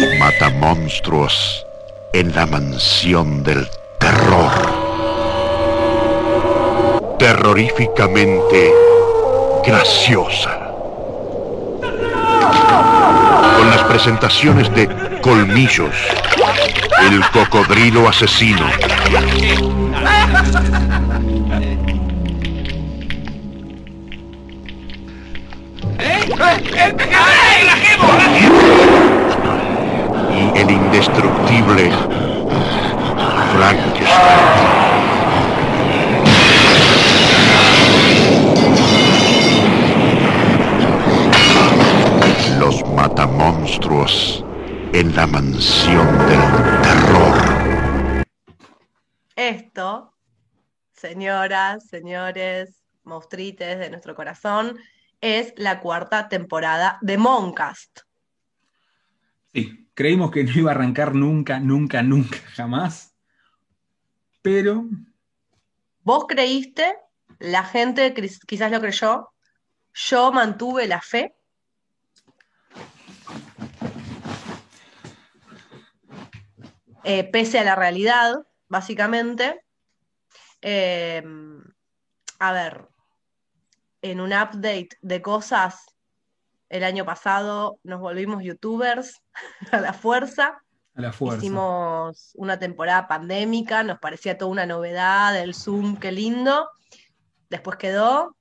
Los matamonstruos en la mansión del terror. Terroríficamente graciosa. Con las presentaciones de Colmillos, el cocodrilo asesino. El indestructible Frankenstein. Los matamonstruos en la mansión del terror. Esto, señoras, señores, monstruites de nuestro corazón, es la cuarta temporada de Moncast. Sí, creímos que no iba a arrancar nunca, nunca, nunca, jamás. Pero Vos creíste, la gente quizás lo creyó, yo mantuve la fe. Eh, pese a la realidad, básicamente. Eh, a ver, en un update de cosas, el año pasado nos volvimos youtubers a la fuerza. a la fuerza. Hicimos una temporada pandémica, nos parecía toda una novedad, el Zoom, qué lindo. Después quedó,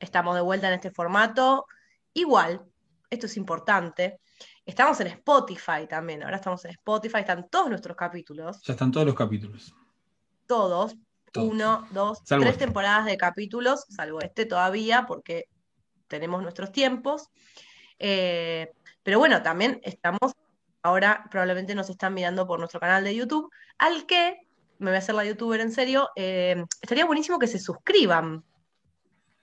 estamos de vuelta en este formato. Igual, esto es importante, estamos en Spotify también, ahora estamos en Spotify, están todos nuestros capítulos, Ya están todos los capítulos. todos, Todos. uno, dos, Salvo tres este. temporadas de capítulos, salvo este todavía, porque tenemos nuestros tiempos. Eh, pero bueno, también estamos, ahora probablemente nos están mirando por nuestro canal de YouTube, al que, me voy a hacer la youtuber en serio, eh, estaría buenísimo que se suscriban,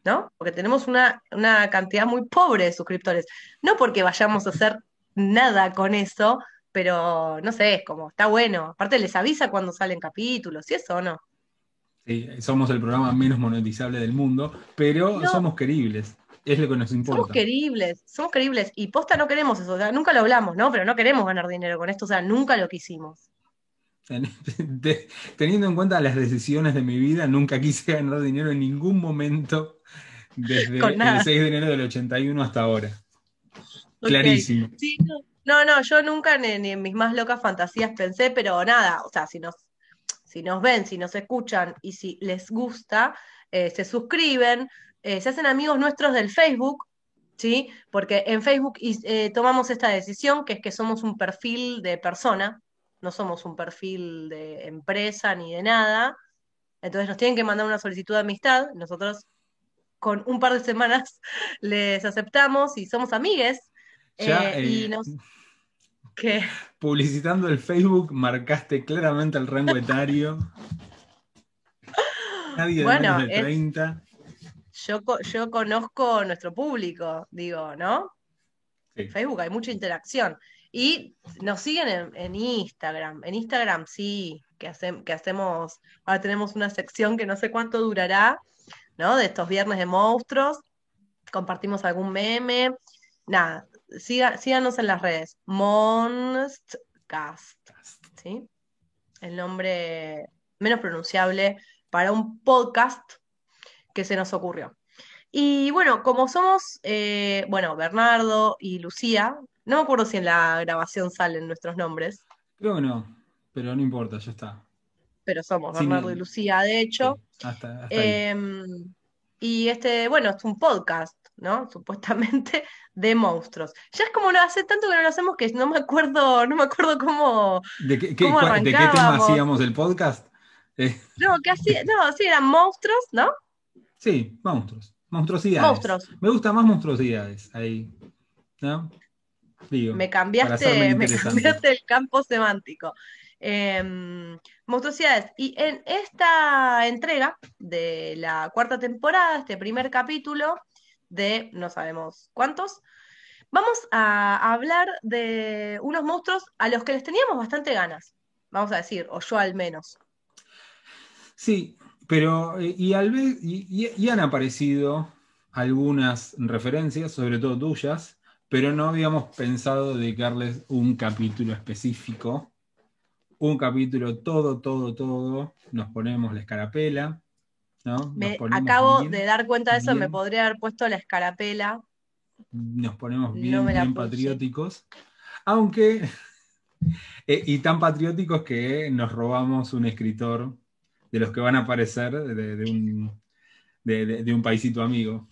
¿no? Porque tenemos una, una cantidad muy pobre de suscriptores. No porque vayamos a hacer nada con eso, pero no sé, es como, está bueno. Aparte les avisa cuando salen capítulos, ¿y eso o no? Sí, somos el programa menos monetizable del mundo, pero No. somos queribles. Es lo que nos Somos importa. queribles, somos queribles. Y posta no queremos eso, o sea, nunca lo hablamos, ¿no? Pero no queremos ganar dinero con esto, o sea, nunca lo quisimos. Ten- te- Teniendo en cuenta las decisiones de mi vida, nunca quise ganar dinero en ningún momento desde el 6 de enero del 81 hasta ahora. Clarísimo. Sí, no, no, no, yo nunca ni, ni en mis más locas fantasías pensé, pero nada, o sea, si nos, si nos ven, si nos escuchan y si les gusta, eh, se suscriben, eh, se hacen amigos nuestros del Facebook, ¿sí? Porque en Facebook eh, tomamos esta decisión, que es que somos un perfil de persona, no somos un perfil de empresa ni de nada. Entonces nos tienen que mandar una solicitud de amistad, nosotros con un par de semanas les aceptamos y somos amigues. Ya, Eh, y nos que Publicitando el Facebook, marcaste claramente el rango etario. Nadie de Bueno, menos de es- 30. Yo, co- yo conozco nuestro público, digo, ¿no? Sí. Facebook hay mucha interacción. Y nos siguen en, en Instagram. En Instagram sí, que, que hacemos, ahora tenemos una sección que no sé cuánto durará, ¿no? De estos viernes de monstruos. Compartimos algún meme. Nada, siga- síganos en las redes. Monstcast, ¿sí? El nombre menos pronunciable para un podcast que se nos ocurrió. Y bueno, como somos, eh, bueno, Bernardo y Lucía, no me acuerdo si en la grabación salen nuestros nombres, Creo que no, pero no importa, ya está. pero somos Sí, Bernardo no- y Lucía, de hecho. Sí, hasta, hasta. Em, y este, bueno, es un podcast, ¿no? Supuestamente de monstruos. Ya es como no hace tanto que no lo hacemos que no me acuerdo, no me acuerdo cómo, ¿De qué, qué- ¿cómo de qué tema hacíamos el podcast? Eh, no, que así, no, sí, eran monstruos, ¿no? sí, monstruos. Monstruosidades. Monstruos. Me gusta más monstruosidades ahí. ¿No? Digo, Me cambiaste, me cambiaste el campo semántico. Em, monstruosidades. Y en esta entrega de la cuarta temporada, este primer capítulo de no sabemos cuántos, vamos a hablar de unos monstruos a los que les teníamos bastante ganas, vamos a decir, o yo al menos. Sí, pero eh, y, al ve- y, han aparecido algunas referencias, sobre todo tuyas, pero no habíamos pensado dedicarles un capítulo específico. Un capítulo todo, todo, todo. Nos ponemos la escarapela. ¿no? Me acabo de dar cuenta de eso, me podría haber puesto la escarapela. Nos ponemos bien, bien patrióticos. Aunque, eh, y tan patrióticos que nos robamos un escritor de los que van a aparecer de, un, de un paisito amigo.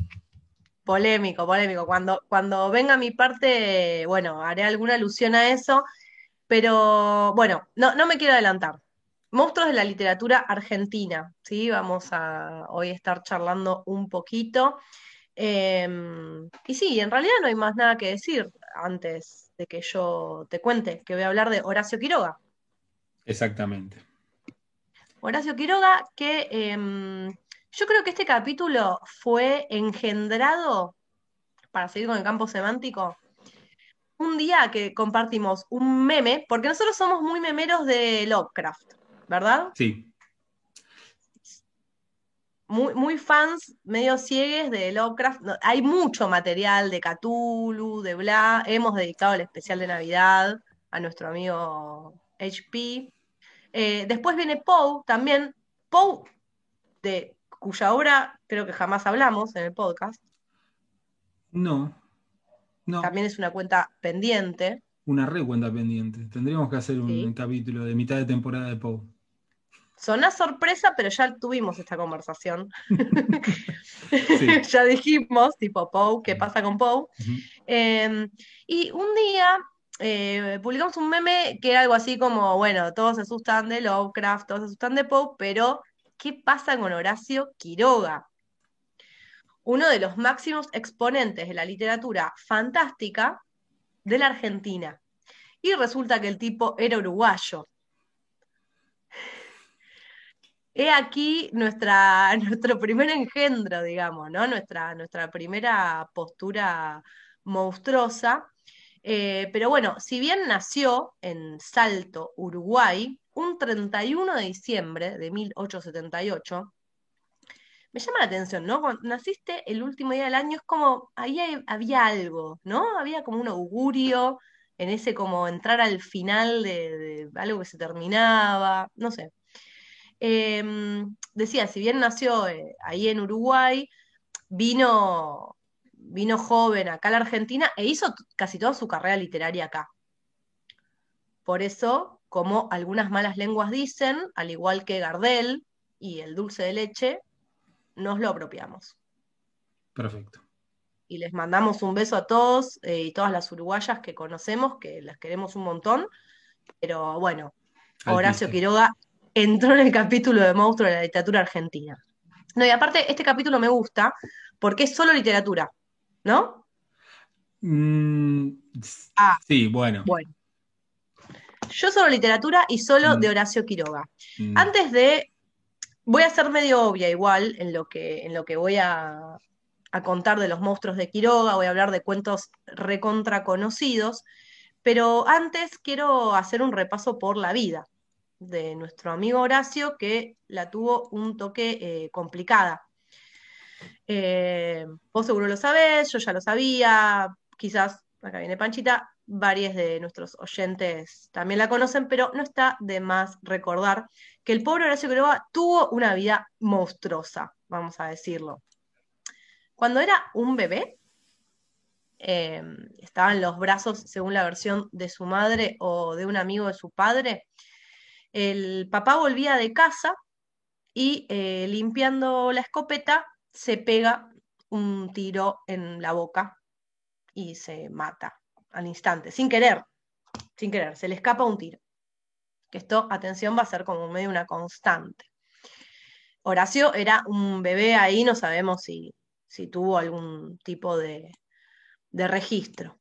Polémico, polémico. Cuando, cuando venga mi parte, bueno, haré alguna alusión a eso, pero bueno, no, no me quiero adelantar. Monstruos de la literatura argentina, ¿sí? Vamos a hoy estar charlando un poquito. Em, y sí, en realidad no hay más nada que decir antes de que yo te cuente, que voy a hablar de Horacio Quiroga. Exactamente. Horacio Quiroga, que em, yo creo que este capítulo fue engendrado, para seguir con el campo semántico, un día que compartimos un meme, porque nosotros somos muy memeros de Lovecraft, ¿verdad? Sí. Muy, muy fans, medio ciegues de Lovecraft. hay mucho material de Cthulhu, de Bla. Hemos dedicado el especial de Navidad a nuestro amigo HP. Eh, después viene Poe también. Poe, de cuya obra creo que jamás hablamos en el podcast. No, no. También es una cuenta pendiente. Una re cuenta pendiente. Tendríamos que hacer un capítulo de mitad de temporada de Poe. Sonó sorpresa, pero ya tuvimos esta conversación. ya dijimos, tipo Poe, ¿qué pasa con Poe? Em, y un día eh, publicamos un meme que era algo así como, bueno, todos se asustan de Lovecraft, todos se asustan de Poe, pero ¿qué pasa con Horacio Quiroga? Uno de los máximos exponentes de la literatura fantástica de la Argentina. Y resulta que el tipo era uruguayo. He aquí nuestra, nuestro primer engendro, digamos, ¿no? Nuestra, nuestra primera postura monstruosa. Eh, pero bueno, si bien nació en Salto, Uruguay, un 31 de diciembre de 1878, me llama la atención, ¿no? Cuando naciste el último día del año, es como, ahí había algo, ¿no? Había como un augurio en ese como entrar al final de, algo que se terminaba, no sé. Em, decía, si bien nació eh, ahí en Uruguay, vino, vino joven acá a la Argentina e hizo casi toda su carrera literaria acá. Por eso como algunas malas lenguas dicen, al igual que Gardel y el dulce de leche, nos lo apropiamos. Perfecto. Y les mandamos un beso a todos eh, y todas las uruguayas que conocemos, que las queremos un montón. Pero bueno, Horacio Quiroga entró en el capítulo de monstruo de la literatura argentina. No, y aparte, este capítulo me gusta porque es solo literatura, ¿no? Mm, ah, sí, bueno. Bueno. Yo solo literatura y solo mm. de Horacio Quiroga. Mm. Antes de. Voy a ser medio obvia igual en lo que, en lo que voy a, contar de los monstruos de Quiroga, voy a hablar de cuentos recontra conocidos, pero antes quiero hacer un repaso por la vida de nuestro amigo Horacio, que la tuvo un toque eh, complicada. Eh, vos seguro lo sabés, yo ya lo sabía, quizás, acá viene Panchita, varios de nuestros oyentes también la conocen, pero no está de más recordar que el pobre Horacio Quiroga tuvo una vida monstruosa, vamos a decirlo. Cuando era un bebé, eh, estaba en los brazos, según la versión de su madre o de un amigo de su padre, el papá volvía de casa y eh, limpiando la escopeta se pega un tiro en la boca y se mata al instante, sin querer, sin querer, se le escapa un tiro. Que esto, atención, va a ser como medio una constante. Horacio era un bebé ahí, no sabemos si, si tuvo algún tipo de, de registro.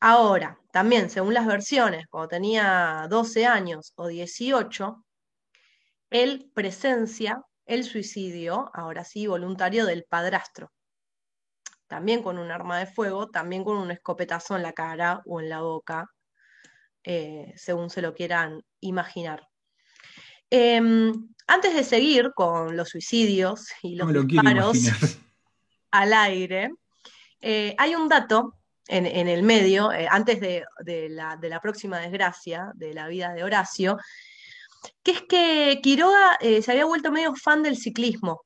Ahora, también, según las versiones, cuando tenía 12 años o 18, él presencia el suicidio, ahora sí, voluntario del padrastro también con un arma de fuego, también con un escopetazo en la cara o en la boca, eh, según se lo quieran imaginar. Em, antes de seguir con los suicidios y los disparos al aire, eh, hay un dato en, el medio, eh, antes de, la, próxima desgracia de la vida de Horacio, que es que Quiroga eh, se había vuelto medio fan del ciclismo.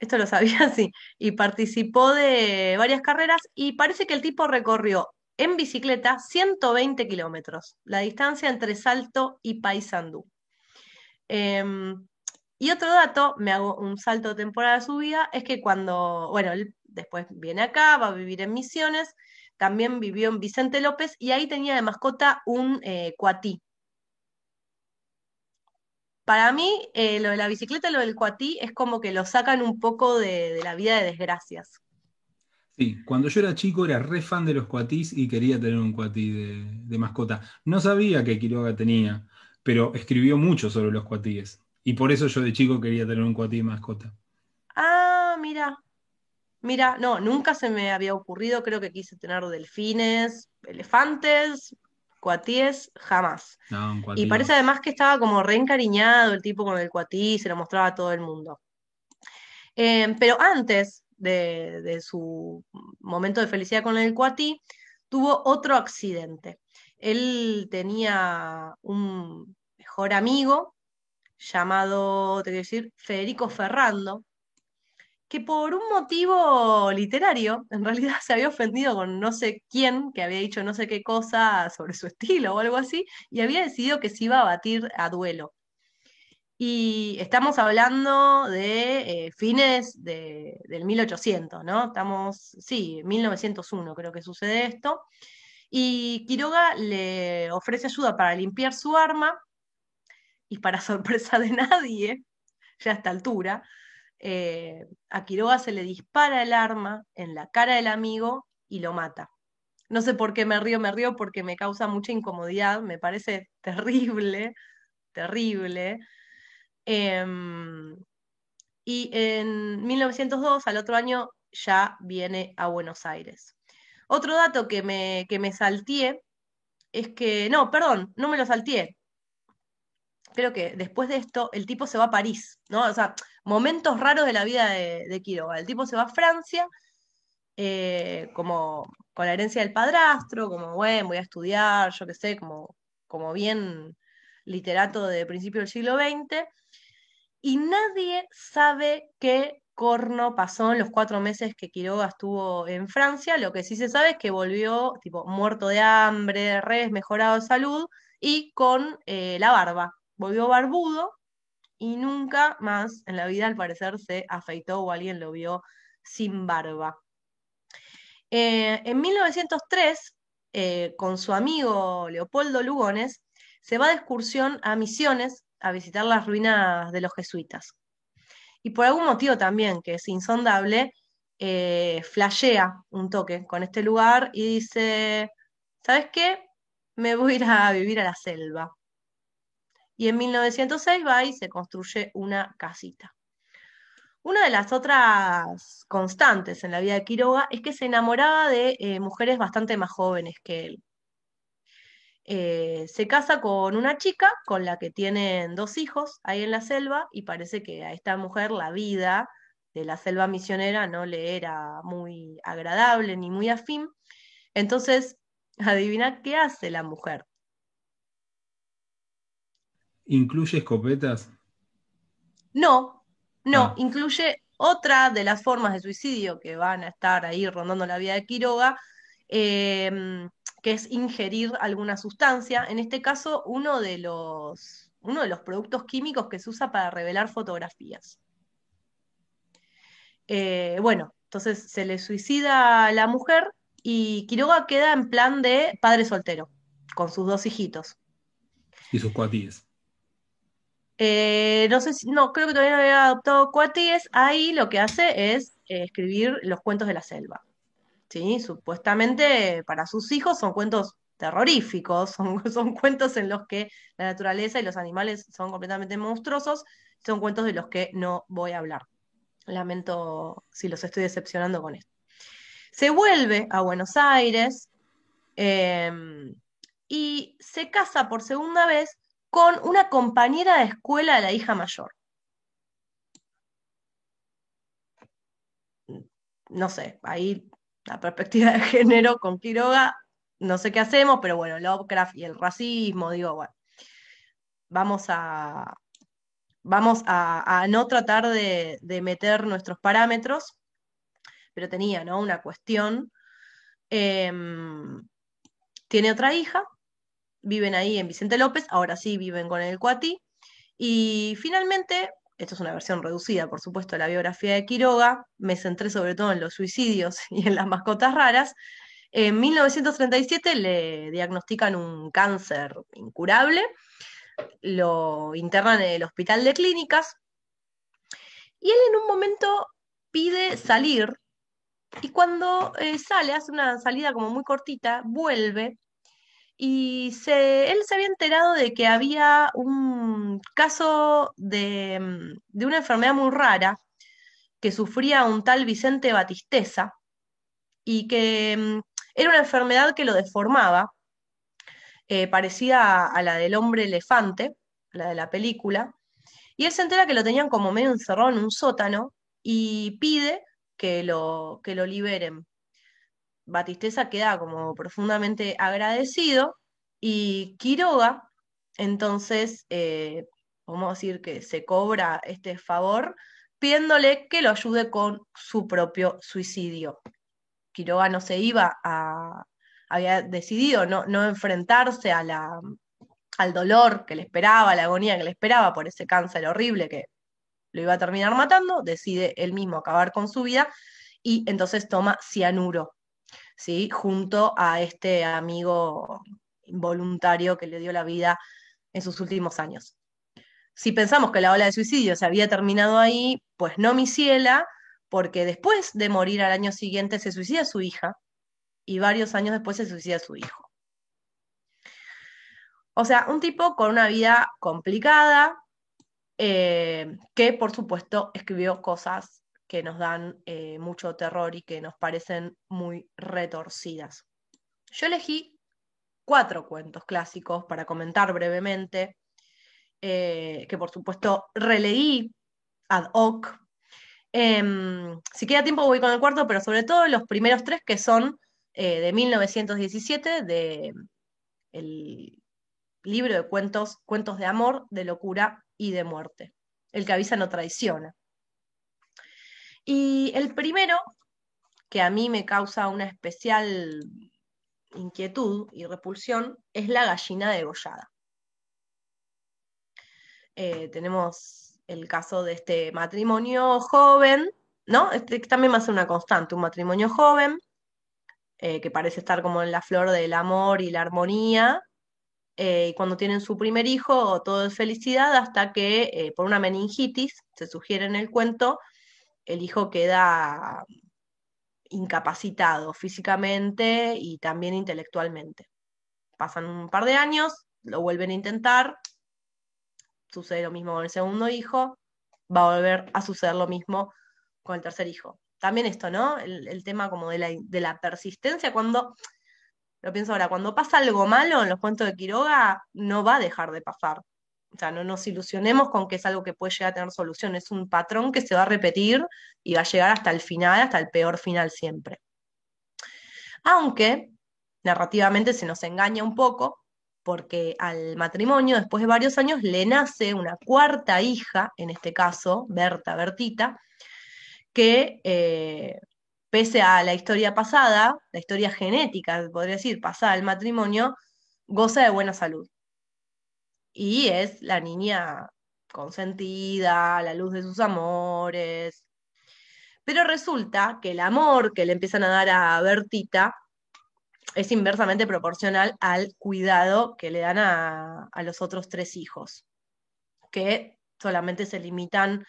Esto lo sabía, sí. Y participó de varias carreras y parece que el tipo recorrió en bicicleta 120 kilómetros, la distancia entre Salto y Paysandú. Em, y otro dato, me hago un salto temporal de su vida, es que cuando, bueno, él después viene acá, va a vivir en Misiones, también vivió en Vicente López y ahí tenía de mascota un eh, cuatí. Para mí, eh, lo de la bicicleta y lo del cuatí es como que lo sacan un poco de, la vida de desgracias. Sí, cuando yo era chico era re fan de los cuatís y quería tener un cuatí de, mascota. No sabía que Quiroga tenía, pero escribió mucho sobre los cuatíes. Y por eso yo de chico quería tener un cuatí de mascota. Ah, mira. Mira, no, nunca se me había ocurrido, creo que quise tener delfines, elefantes, cuatíes, jamás. y parece además que estaba como reencariñado el tipo con el cuatí, se lo mostraba a todo el mundo. Em, pero antes de, su momento de felicidad con el cuatí, tuvo otro accidente. Él tenía un mejor amigo llamado, te quiero decir, Federico Ferrando, que por un motivo literario, en realidad se había ofendido con no sé quién, que había dicho no sé qué cosa sobre su estilo o algo así, y había decidido que se iba a batir a duelo. Y estamos hablando de eh, fines del 1800, ¿no? Estamos, sí, 1901 creo que sucede esto. Y Quiroga le ofrece ayuda para limpiar su arma, y para sorpresa de nadie, ya a esta altura, eh, a Quiroga se le dispara el arma en la cara del amigo y lo mata. No sé por qué me río, me río porque me causa mucha incomodidad, me parece terrible, terrible. Em, y en 1902, al otro año, ya viene a Buenos Aires. Otro dato que me, que me salteé es que, no, perdón, no me lo salteé, creo que después de esto el tipo se va a París, ¿no? O sea, momentos raros de la vida de, Quiroga. El tipo se va a Francia, eh, como con la herencia del padrastro, como, bueno, voy a estudiar, yo qué sé, como, como bien literato de principio del siglo XX, y nadie sabe qué corno pasó en los cuatro meses que Quiroga estuvo en Francia. Lo que sí se sabe es que volvió, tipo, muerto de hambre, re mejorado de salud y con eh, la barba volvió barbudo y nunca más en la vida al parecer se afeitó o alguien lo vio sin barba. Eh, en 1903, eh, con su amigo Leopoldo Lugones, se va de excursión a Misiones a visitar las ruinas de los jesuitas. Y por algún motivo también, que es insondable, eh, flashea un toque con este lugar y dice, ¿sabes qué? Me voy a ir a vivir a la selva y en 1906 va y se construye una casita. Una de las otras constantes en la vida de Quiroga es que se enamoraba de eh, mujeres bastante más jóvenes que él. Eh, se casa con una chica con la que tienen dos hijos ahí en la selva y parece que a esta mujer la vida de la selva misionera no le era muy agradable ni muy afín. Entonces, adivina qué hace la mujer. ¿Incluye escopetas? No, no, ah. incluye otra de las formas de suicidio que van a estar ahí rondando la vida de Quiroga, em, que es ingerir alguna sustancia. En este caso, uno de los, uno de los productos químicos que se usa para revelar fotografías. Eh, bueno, entonces se le suicida a la mujer y Quiroga queda en plan de padre soltero, con sus dos hijitos. Y sus cuatíes. Eh, no sé si, no, creo que todavía no había adoptado cuatíes. Ahí lo que hace es eh, escribir los cuentos de la selva. ¿sí? Supuestamente para sus hijos son cuentos terroríficos, son, son cuentos en los que la naturaleza y los animales son completamente monstruosos, son cuentos de los que no voy a hablar. Lamento si los estoy decepcionando con esto. Se vuelve a Buenos Aires em, y se casa por segunda vez con una compañera de escuela de la hija mayor. No sé, ahí la perspectiva de género con Quiroga, no sé qué hacemos, pero bueno, Lovecraft y el racismo, digo, bueno, vamos a, vamos a, no tratar de, meter nuestros parámetros, pero tenía, ¿no? Una cuestión. Em, tiene otra hija, viven ahí en Vicente López, ahora sí viven con el Cuati, y finalmente, esto es una versión reducida, por supuesto, de la biografía de Quiroga, me centré sobre todo en los suicidios y en las mascotas raras, en 1937 le diagnostican un cáncer incurable, lo internan en el hospital de clínicas y él en un momento pide salir y cuando eh, sale, hace una salida como muy cortita, vuelve y él se había enterado de que había un caso de, mm, de una enfermedad muy rara que sufría un tal Vicente Batisteza y que mm, era una enfermedad que lo deformaba, eh, parecida a, la del hombre elefante, la de la película, y él se entera que lo tenían como medio encerrado en un sótano y pide que lo, que lo liberen. Batisteza queda como profundamente agradecido y Quiroga, entonces, eh, vamos a decir que se cobra este favor pidiéndole que lo ayude con su propio suicidio. Quiroga no se iba a, había decidido no, no enfrentarse a la, al dolor que le esperaba, la agonía que le esperaba por ese cáncer horrible que lo iba a terminar matando, decide él mismo acabar con su vida y entonces toma cianuro, ¿sí? junto a este amigo involuntario que le dio la vida en sus últimos años. Si pensamos que la ola de suicidio se había terminado ahí, pues no, mi ciela, porque después de morir al año siguiente se suicida su hija y varios años después se suicida su hijo. O sea, un tipo con una vida complicada, eh, que por supuesto escribió cosas que nos dan eh, mucho terror y que nos parecen muy retorcidas. Yo elegí cuatro cuentos clásicos para comentar brevemente, eh, que por supuesto releí ad hoc Em, si queda tiempo voy con el cuarto, pero sobre todo los primeros tres que son eh, de 1917, de el libro de cuentos, cuentos de amor, de locura y de muerte. El que avisa no traiciona. Y el primero, que a mí me causa una especial inquietud y repulsión, es la gallina degollada. Eh, tenemos el caso de este matrimonio joven, ¿no? Este también va a ser una constante, un matrimonio joven, eh, que parece estar como en la flor del amor y la armonía, eh, y cuando tienen su primer hijo, todo es felicidad, hasta que eh, por una meningitis, se sugiere en el cuento, el hijo queda incapacitado físicamente y también intelectualmente. Pasan un par de años, lo vuelven a intentar, sucede lo mismo con el segundo hijo, va a volver a suceder lo mismo con el tercer hijo. También esto, ¿no? El, tema como de la, de la, persistencia, cuando, lo pienso ahora, cuando pasa algo malo en los cuentos de Quiroga, no va a dejar de pasar. O sea, no nos ilusionemos con que es algo que puede llegar a tener solución, es un patrón que se va a repetir y va a llegar hasta el final, hasta el peor final siempre. Aunque narrativamente se nos engaña un poco, porque al matrimonio, después de varios años, le nace una cuarta hija, en este caso, Berta, Bertita, que eh, pese a la historia pasada, la historia genética, podría decir, pasada al matrimonio, goza de buena salud. Y es la niña consentida, la luz de sus amores. Pero resulta que el amor que le empiezan a dar a Bertita es inversamente proporcional al cuidado que le dan a, los otros tres hijos, que solamente se limitan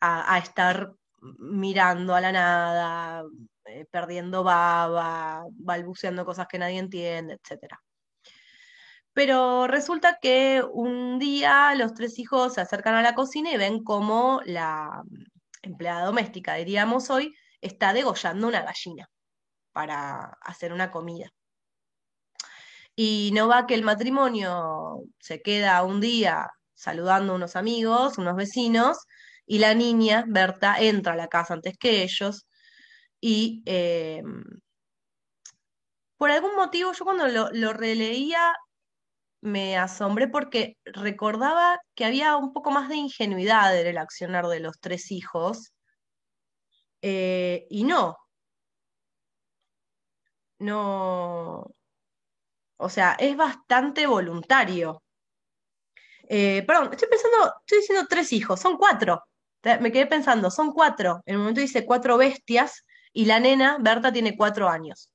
a, estar mirando a la nada, eh, perdiendo baba, balbuceando cosas que nadie entiende, etc. Pero resulta que un día los tres hijos se acercan a la cocina y ven cómo la empleada doméstica, diríamos hoy, está degollando una gallina para hacer una comida. Y no va que el matrimonio se queda un día saludando a unos amigos, unos vecinos, y la niña, Berta, entra a la casa antes que ellos y eh, por algún motivo yo cuando lo, releía me asombré porque recordaba que había un poco más de ingenuidad en el accionar de los tres hijos. Eh, y no. No. O sea, es bastante voluntario. Eh, perdón, estoy pensando, estoy diciendo tres hijos, son cuatro. Me quedé pensando, son cuatro. En el momento dice cuatro bestias y la nena, Berta, tiene cuatro años.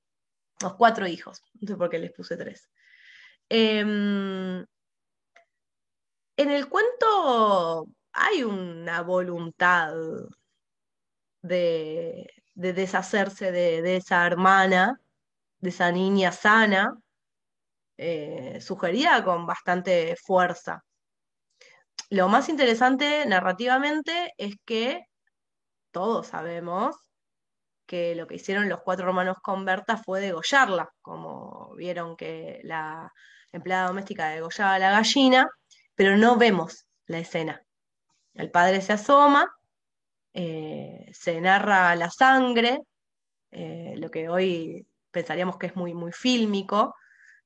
Los cuatro hijos. No sé por qué les puse tres. Em, en el cuento hay una voluntad de, deshacerse de, esa hermana, de esa niña sana, eh, sugerida con bastante fuerza. Lo más interesante narrativamente es que todos sabemos que lo que hicieron los cuatro hermanos con Berta fue degollarla, como vieron que la empleada doméstica degollaba la gallina, pero no vemos la escena. El padre se asoma, eh, se narra la sangre, eh, lo que hoy pensaríamos que es muy, muy fílmico,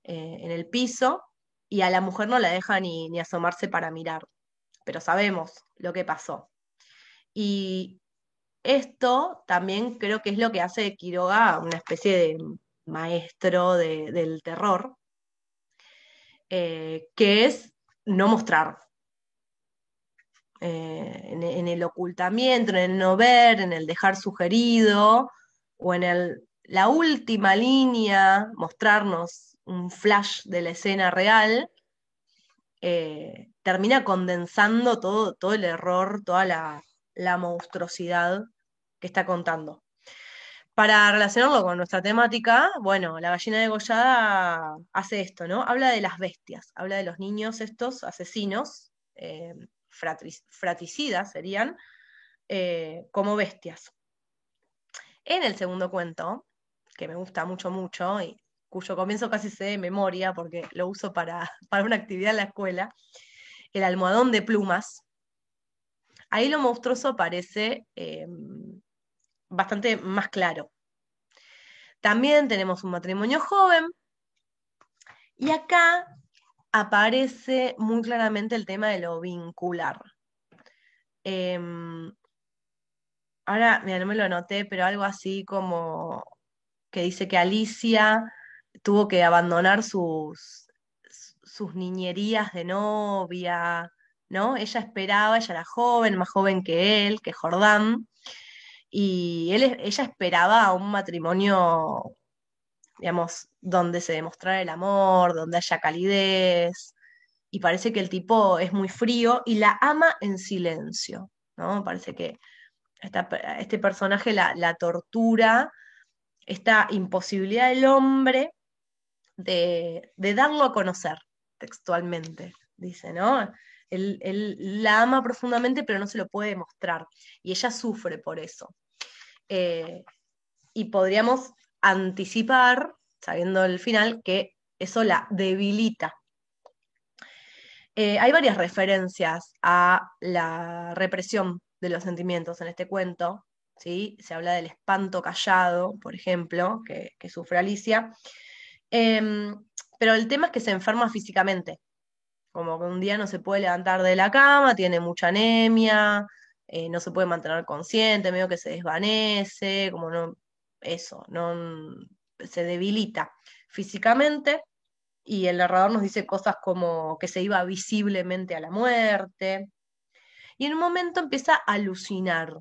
eh, en el piso, y a la mujer no la deja ni, ni asomarse para mirar pero sabemos lo que pasó. Y esto también creo que es lo que hace de Quiroga una especie de maestro del terror, eh, que es no mostrar. Eh, en, el ocultamiento, en el no ver, en el dejar sugerido, o en el, la última línea, mostrarnos un flash de la escena real, eh, termina condensando todo, todo el error, toda la, monstruosidad que está contando. Para relacionarlo con nuestra temática, bueno, la gallina degollada hace esto, ¿no? Habla de las bestias, habla de los niños estos asesinos, eh, fraticidas serían, eh, como bestias. En el segundo cuento, que me gusta mucho, mucho, y cuyo comienzo casi sé de memoria porque lo uso para, para una actividad en la escuela, el almohadón de plumas. Ahí lo monstruoso parece eh, bastante más claro. También tenemos un matrimonio joven y acá aparece muy claramente el tema de lo vincular. Em, ahora, mira, no me lo anoté, pero algo así como que dice que Alicia tuvo que abandonar sus, sus niñerías de novia, ¿no? Ella esperaba, ella era joven, más joven que él, que Jordán, y él, ella esperaba un matrimonio, digamos, donde se demostrara el amor, donde haya calidez, y parece que el tipo es muy frío y la ama en silencio, ¿no? Parece que este personaje la, tortura, esta imposibilidad del hombre de, darlo a conocer textualmente, dice, ¿no? Él, la ama profundamente, pero no se lo puede mostrar. Y ella sufre por eso. Eh, y podríamos anticipar, sabiendo el final, que eso la debilita. Eh, hay varias referencias a la represión de los sentimientos en este cuento. ¿sí? Se habla del espanto callado, por ejemplo, que, sufre Alicia. Em, pero el tema es que se enferma físicamente, como que un día no se puede levantar de la cama, tiene mucha anemia, eh, no se puede mantener consciente, medio que se desvanece, como no, eso, no se debilita físicamente y el narrador nos dice cosas como que se iba visiblemente a la muerte y en un momento empieza a alucinar.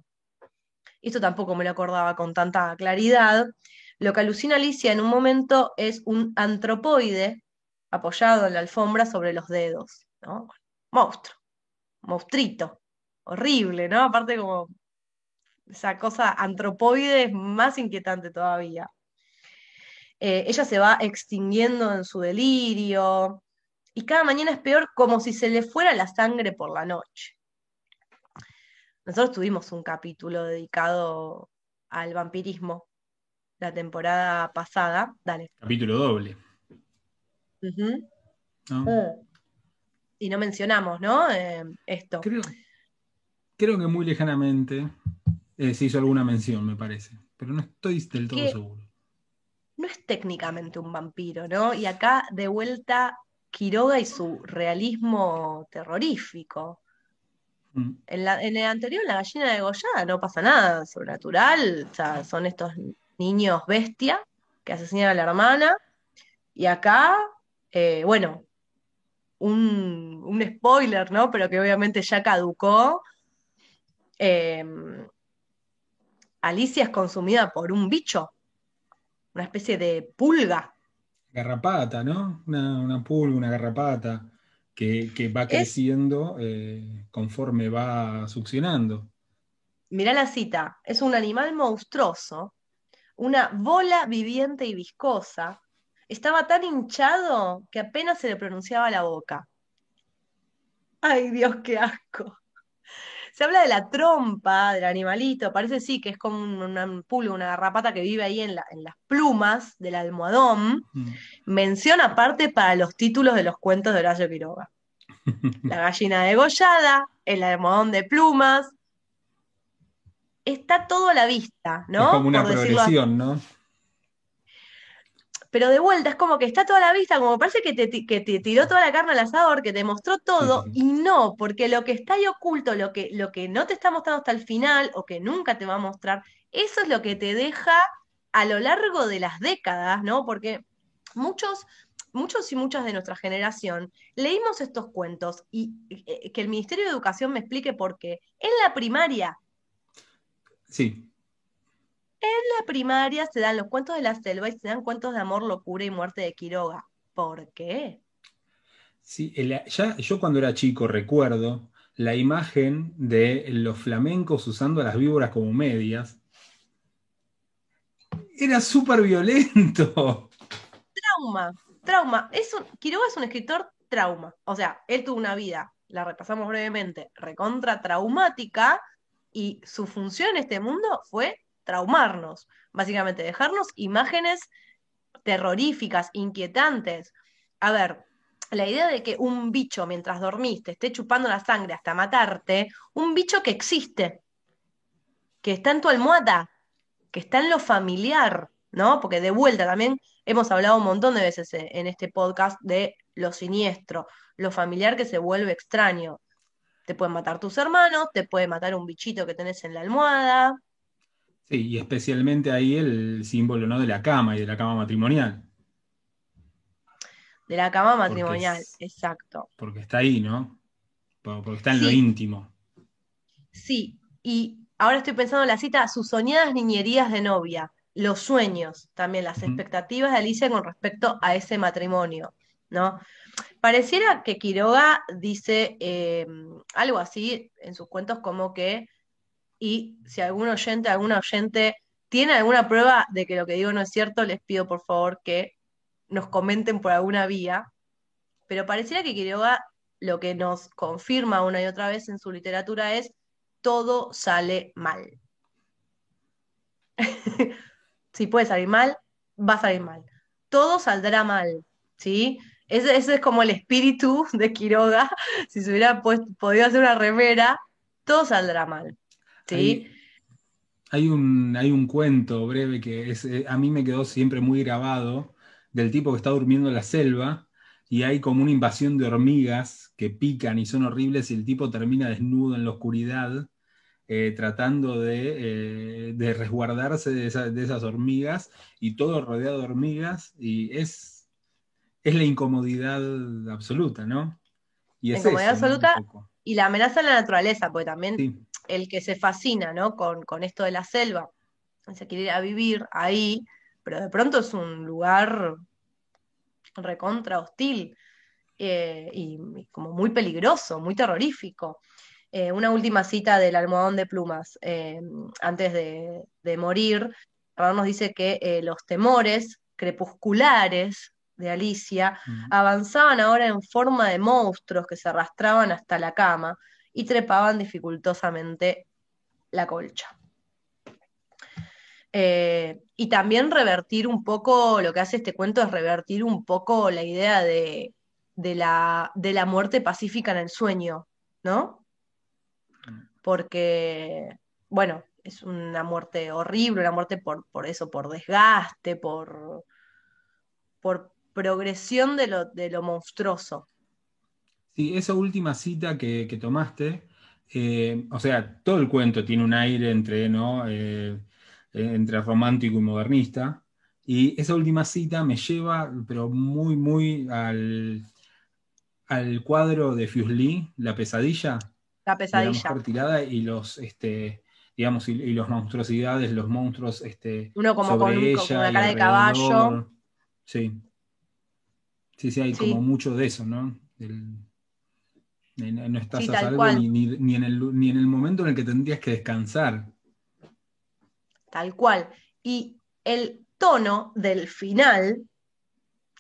Esto tampoco me lo acordaba con tanta claridad, lo que alucina Alicia en un momento es un antropoide apoyado en la alfombra sobre los dedos, ¿no? Monstruo, monstruito, horrible, ¿no? Aparte como esa cosa antropoide es más inquietante todavía. Eh, ella se va extinguiendo en su delirio y cada mañana es peor como si se le fuera la sangre por la noche. Nosotros tuvimos un capítulo dedicado al vampirismo la temporada pasada. Dale. Capítulo doble. Oh. Y no mencionamos, ¿no? Eh, esto. Creo, que muy lejanamente eh, se hizo alguna mención, me parece. Pero no estoy del todo seguro. no es técnicamente un vampiro, ¿no? Y acá de vuelta Quiroga y su realismo terrorífico. Mm. En, el anterior, la gallina de Goya, no pasa nada sobrenatural, o sea, son estos niños bestia que asesinan a la hermana. Y acá, eh, bueno, un, spoiler, ¿no? Pero que obviamente ya caducó. Em, Alicia es consumida por un bicho, una especie de pulga. Garrapata, ¿no? Una, pulga, una garrapata que, va creciendo eh, conforme va succionando. Mirá la cita, es un animal monstruoso, una bola viviente y viscosa. Estaba tan hinchado que apenas se le pronunciaba la boca. Ay, Dios, qué asco. Se habla de la trompa del animalito, parece sí que es como un, pulga, una garrapata que vive ahí en, en las plumas del almohadón. Mm. Mención aparte para los títulos de los cuentos de Horacio Quiroga. La gallina degollada, el almohadón de plumas. Está todo a la vista, ¿no? Es como una progresión, ¿no? Pero de vuelta es como que está toda la vista, como parece que te, tiró toda la carne al asador, que te mostró todo, y no, porque lo que está ahí oculto, lo que, lo que no te está mostrando hasta el final, o que nunca te va a mostrar, eso es lo que te deja a lo largo de las décadas, ¿no? Porque muchos, muchos y muchas de nuestra generación leímos estos cuentos y eh, que el Ministerio de Educación me explique por qué. En la primaria. Sí. En la primaria se dan los cuentos de la selva y se dan cuentos de amor, locura y muerte de Quiroga. ¿Por qué? Sí, ya yo cuando era chico recuerdo la imagen de los flamencos usando a las víboras como medias. Era súper violento. Trauma, trauma. Es Quiroga es un escritor trauma. O sea, él tuvo una vida, la repasamos brevemente, recontra traumática y su función en este mundo fue traumarnos, básicamente, dejarnos imágenes terroríficas, inquietantes. A ver, la idea de que un bicho mientras dormís te esté chupando la sangre hasta matarte, un bicho que existe, que está en tu almohada, que está en lo familiar, ¿no? Porque de vuelta también hemos hablado un montón de veces en este podcast de lo siniestro, lo familiar que se vuelve extraño. Te pueden matar tus hermanos, te puede matar un bichito que tenés en la almohada, Sí, y especialmente ahí el símbolo ¿no? de la cama y de la cama matrimonial. De la cama matrimonial, exacto. Porque está ahí, ¿no? Porque está en lo íntimo. Sí, y ahora estoy pensando en la cita, sus soñadas niñerías de novia, los sueños, también las expectativas de Alicia con respecto a ese matrimonio, ¿no? Pareciera que Quiroga dice eh, algo así en sus cuentos como que y si algún oyente, alguna oyente tiene alguna prueba de que lo que digo no es cierto, les pido por favor que nos comenten por alguna vía. Pero pareciera que Quiroga lo que nos confirma una y otra vez en su literatura es todo sale mal. si puede salir mal, va a salir mal. Todo saldrá mal, ¿sí? Ese, es como el espíritu de Quiroga. Si se hubiera podido hacer una remera, todo saldrá mal. Hay, un, hay un cuento breve que es, eh, a mí me quedó siempre muy grabado del tipo que está durmiendo en la selva y hay como una invasión de hormigas que pican y son horribles y el tipo termina desnudo en la oscuridad eh, tratando de, eh, resguardarse de, esas hormigas y todo rodeado de hormigas y es, es la incomodidad absoluta, ¿no? Y es incomodidad absoluta y la amenaza a la naturaleza, porque también el que se fascina, ¿no? Con, esto de la selva, se quiere ir a vivir ahí, pero de pronto es un lugar recontra hostil eh, y, como muy peligroso, muy terrorífico. Eh, una última cita del almohadón de plumas, eh, antes de, morir, nos dice que los temores crepusculares de Alicia mm. avanzaban ahora en forma de monstruos que se arrastraban hasta la cama y trepaban dificultosamente la colcha. Eh, y también revertir un poco, lo que hace este cuento es revertir un poco la idea de, la, de la muerte pacífica en el sueño, ¿no? Porque, bueno, es una muerte horrible, una muerte por, por eso, por desgaste, por, por progresión de lo, de lo monstruoso. Sí, esa última cita que, tomaste, eh, o sea, todo el cuento tiene un aire entre, ¿no? Eh, entre romántico y modernista, y esa última cita me lleva, pero muy, muy al, al cuadro de Fuseli, La pesadilla. La pesadilla. La tirada y los, este, digamos, y, los monstruosidades, los monstruos, este, Uno como con, una cara de caballo. Sí. Sí, sí, hay como mucho de eso, ¿no? No estás a salvo ni, en el, ni en el momento en el que tendrías que descansar. Tal cual. Y el tono del final,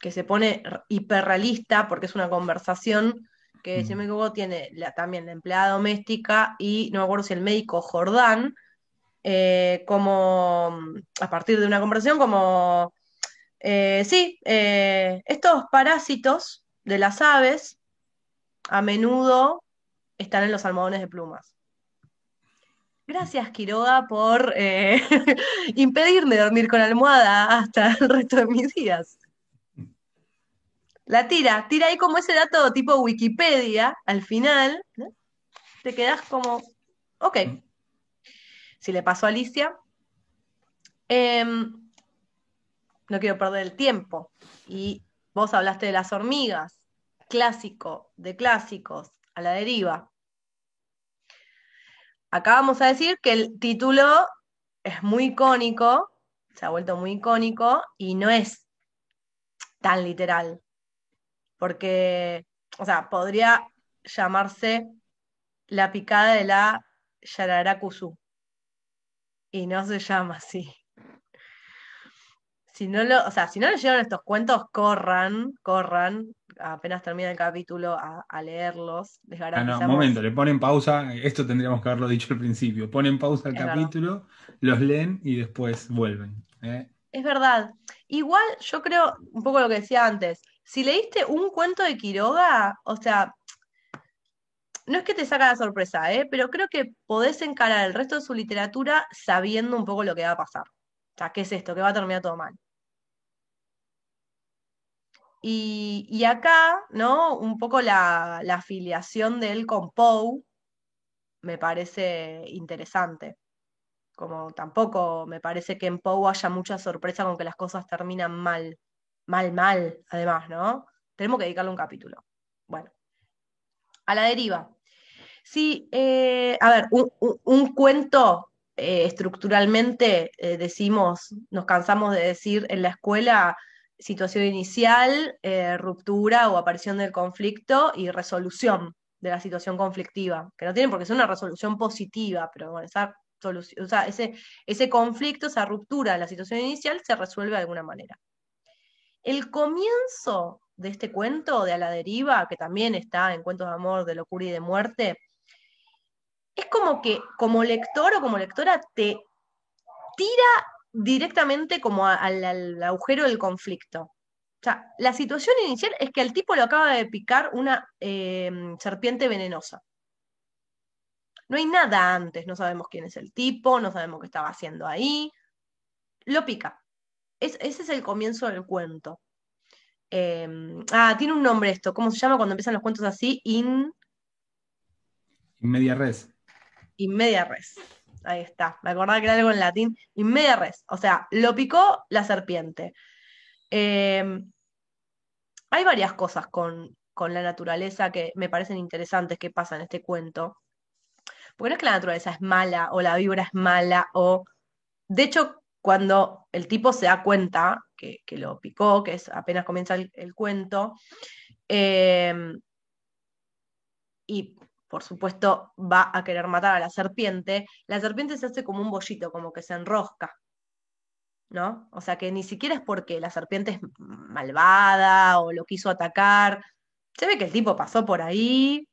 que se pone hiperrealista porque es una conversación que, si me equivoco, tiene también la empleada doméstica y no me acuerdo si el médico Jordán, eh, como a partir de una conversación como, eh, sí, eh, estos parásitos de las aves a menudo están en los almohadones de plumas. Gracias, Quiroga, por eh, impedirme dormir con almohada hasta el resto de mis días. La tira, tira ahí como ese dato tipo Wikipedia al final. Te quedas como, ok. Si le pasó a Alicia, em, no quiero perder el tiempo. Y vos hablaste de las hormigas, clásico de clásicos, a la deriva acá vamos a decir que el título es muy icónico, se ha vuelto muy icónico y no es tan literal. Porque, o sea, podría llamarse La picada de la Yararakusu. Y no se llama así. Si no lo, o sea, si no leyeron estos cuentos, corran, corran, apenas termina el capítulo a, leerlos. Les ah, no, un momento, le ponen pausa, esto tendríamos que haberlo dicho al principio, ponen pausa el capítulo, los leen y después vuelven. ¿eh? Es verdad. Igual yo creo, un poco lo que decía antes, si leíste un cuento de Quiroga, o sea, no es que te saca la sorpresa, ¿eh? pero creo que podés encarar el resto de su literatura sabiendo un poco lo que va a pasar. O sea, ¿qué es esto? Que va a terminar todo mal. Y, acá, ¿no? Un poco la, afiliación de él con Poe me parece interesante. Como tampoco me parece que en Poe haya mucha sorpresa con que las cosas terminan mal. Mal, mal, además, ¿no? Tenemos que dedicarle un capítulo. Bueno, a la deriva. Sí, eh, a ver, un, cuento eh, estructuralmente, eh, decimos, nos cansamos de decir en la escuela, situación inicial, eh, ruptura o aparición del conflicto y resolución de la situación conflictiva, que no tiene por qué ser una resolución positiva, pero bueno, esa solución, o sea, ese, ese conflicto, esa ruptura de la situación inicial se resuelve de alguna manera. El comienzo de este cuento de A la deriva, que también está en Cuentos de Amor, de Locura y de Muerte, es como que como lector o como lectora te tira directamente como al, agujero del conflicto. O sea, la situación inicial es que al tipo lo acaba de picar una em, serpiente venenosa. No hay nada antes, no sabemos quién es el tipo, no sabemos qué estaba haciendo ahí. Lo pica. ese es el comienzo del cuento. Em, ah, tiene un nombre esto. ¿Cómo se llama cuando empiezan los cuentos así? In. In media res. In media res. Ahí está. Me acordaba que era algo en latín. Y res. O sea, lo picó la serpiente. Em, hay varias cosas con, la naturaleza que me parecen interesantes que pasan en este cuento. Porque no es que la naturaleza es mala o la vibra es mala o... De hecho, cuando el tipo se da cuenta que, lo picó, que es apenas comienza el, cuento, em, y por supuesto, va a querer matar a la serpiente, la serpiente se hace como un bollito, como que se enrosca. ¿No? O sea que ni siquiera es porque la serpiente es malvada o lo quiso atacar. Se ve que el tipo pasó por ahí,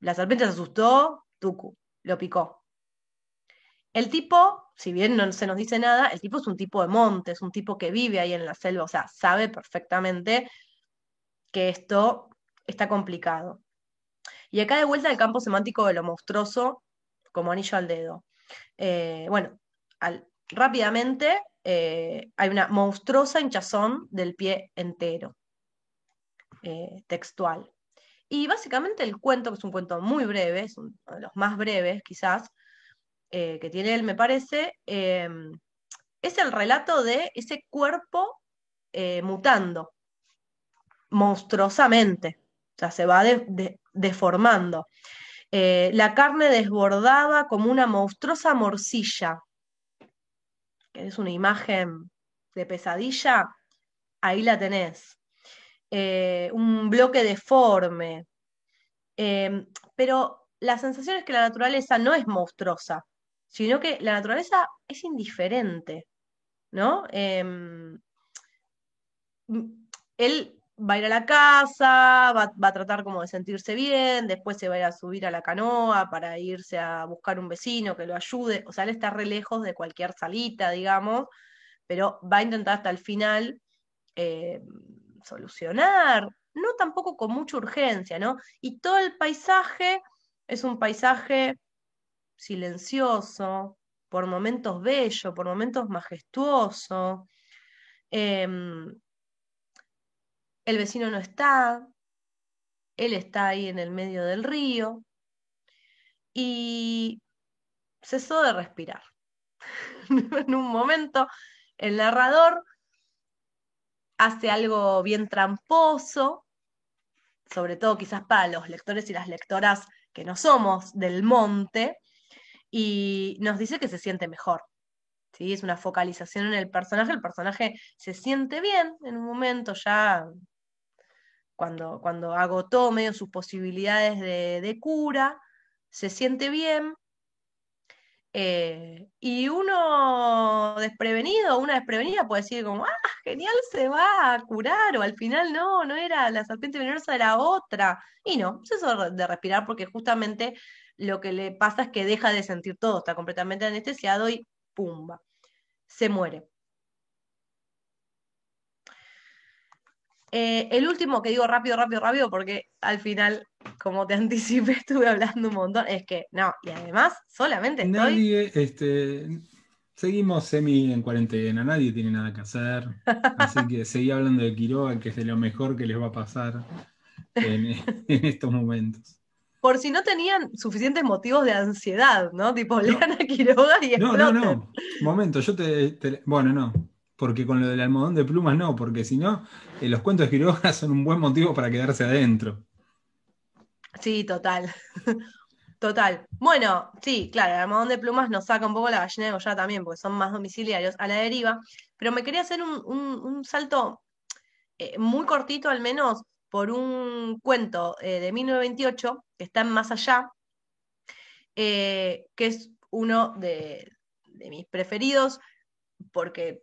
la serpiente se asustó, tucu, lo picó. El tipo, si bien no se nos dice nada, el tipo es un tipo de monte, es un tipo que vive ahí en la selva, o sea, sabe perfectamente que esto está complicado. Y acá de vuelta el campo semántico de lo monstruoso como anillo al dedo. Eh, bueno, rápidamente eh, hay una monstruosa hinchazón del pie entero, textual. Y básicamente el cuento, que es un cuento muy breve, es uno de los más breves quizás, que tiene él, me parece, es el relato de ese cuerpo mutando monstruosamente, o sea, se va deformando. Eh, la carne desbordaba como una monstruosa morcilla. Es una imagen de pesadilla, ahí la tenés. Eh, un bloque deforme. Eh, pero la sensación es que la naturaleza no es monstruosa, sino que la naturaleza es indiferente, ¿no? Em, él va a ir a la casa, va, a tratar como de sentirse bien, después se va a ir a subir a la canoa para irse a buscar un vecino que lo ayude, o sea, él está re lejos de cualquier salita, digamos, pero va a intentar hasta el final eh, solucionar, no tampoco con mucha urgencia, ¿no? Y todo el paisaje es un paisaje silencioso, por momentos bello, por momentos majestuoso. Em, el vecino no está, él está ahí en el medio del río y cesó de respirar. en un momento, el narrador hace algo bien tramposo, sobre todo quizás para los lectores y las lectoras que no somos del monte, y nos dice que se siente mejor. ¿sí? Es una focalización en el personaje, el personaje se siente bien en un momento ya cuando, cuando agotó medio sus posibilidades de, cura, se siente bien. Eh, y uno desprevenido, una desprevenida puede decir como, ah, genial, se va a curar, o al final no, no era la serpiente venenosa, era otra. Y no, es eso de respirar porque justamente lo que le pasa es que deja de sentir todo, está completamente anestesiado y pumba, se muere. Eh, el último que digo rápido, rápido, rápido, porque al final, como te anticipé, estuve hablando un montón, es que no, y además solamente estoy... Nadie, este, seguimos semi en cuarentena, nadie tiene nada que hacer, así que seguí hablando de Quiroga, que es de lo mejor que les va a pasar en, estos momentos por si no tenían suficientes motivos de ansiedad, ¿no? Tipo, lean a Quiroga y exploten. No, no, no. Momento, yo te, Bueno, no porque con lo del almohadón de plumas no, porque si no, eh, los cuentos de Quiroga son un buen motivo para quedarse adentro. Sí, total. Total. Bueno, sí, claro, el almohadón de plumas nos saca un poco la gallina de Goya también, porque son más domiciliarios a la deriva. Pero me quería hacer un, salto eh, muy cortito, al menos, por un cuento eh, de 1928, que está en Más Allá, que es uno de mis preferidos, porque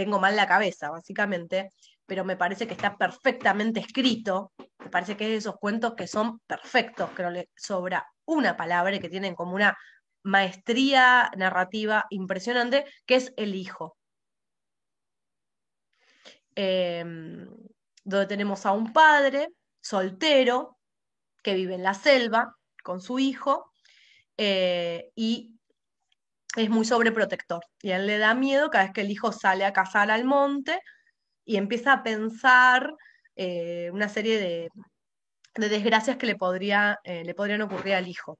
tengo mal la cabeza, básicamente, pero me parece que está perfectamente escrito, me parece que es de esos cuentos que son perfectos, que no le sobra una palabra y que tienen como una maestría narrativa impresionante, que es El Hijo. Em, donde tenemos a un padre soltero que vive en la selva con su hijo eh, y es muy sobreprotector y a él le da miedo cada vez que el hijo sale a cazar al monte y empieza a pensar eh, una serie de, desgracias que le, podría, eh, le podrían ocurrir al hijo.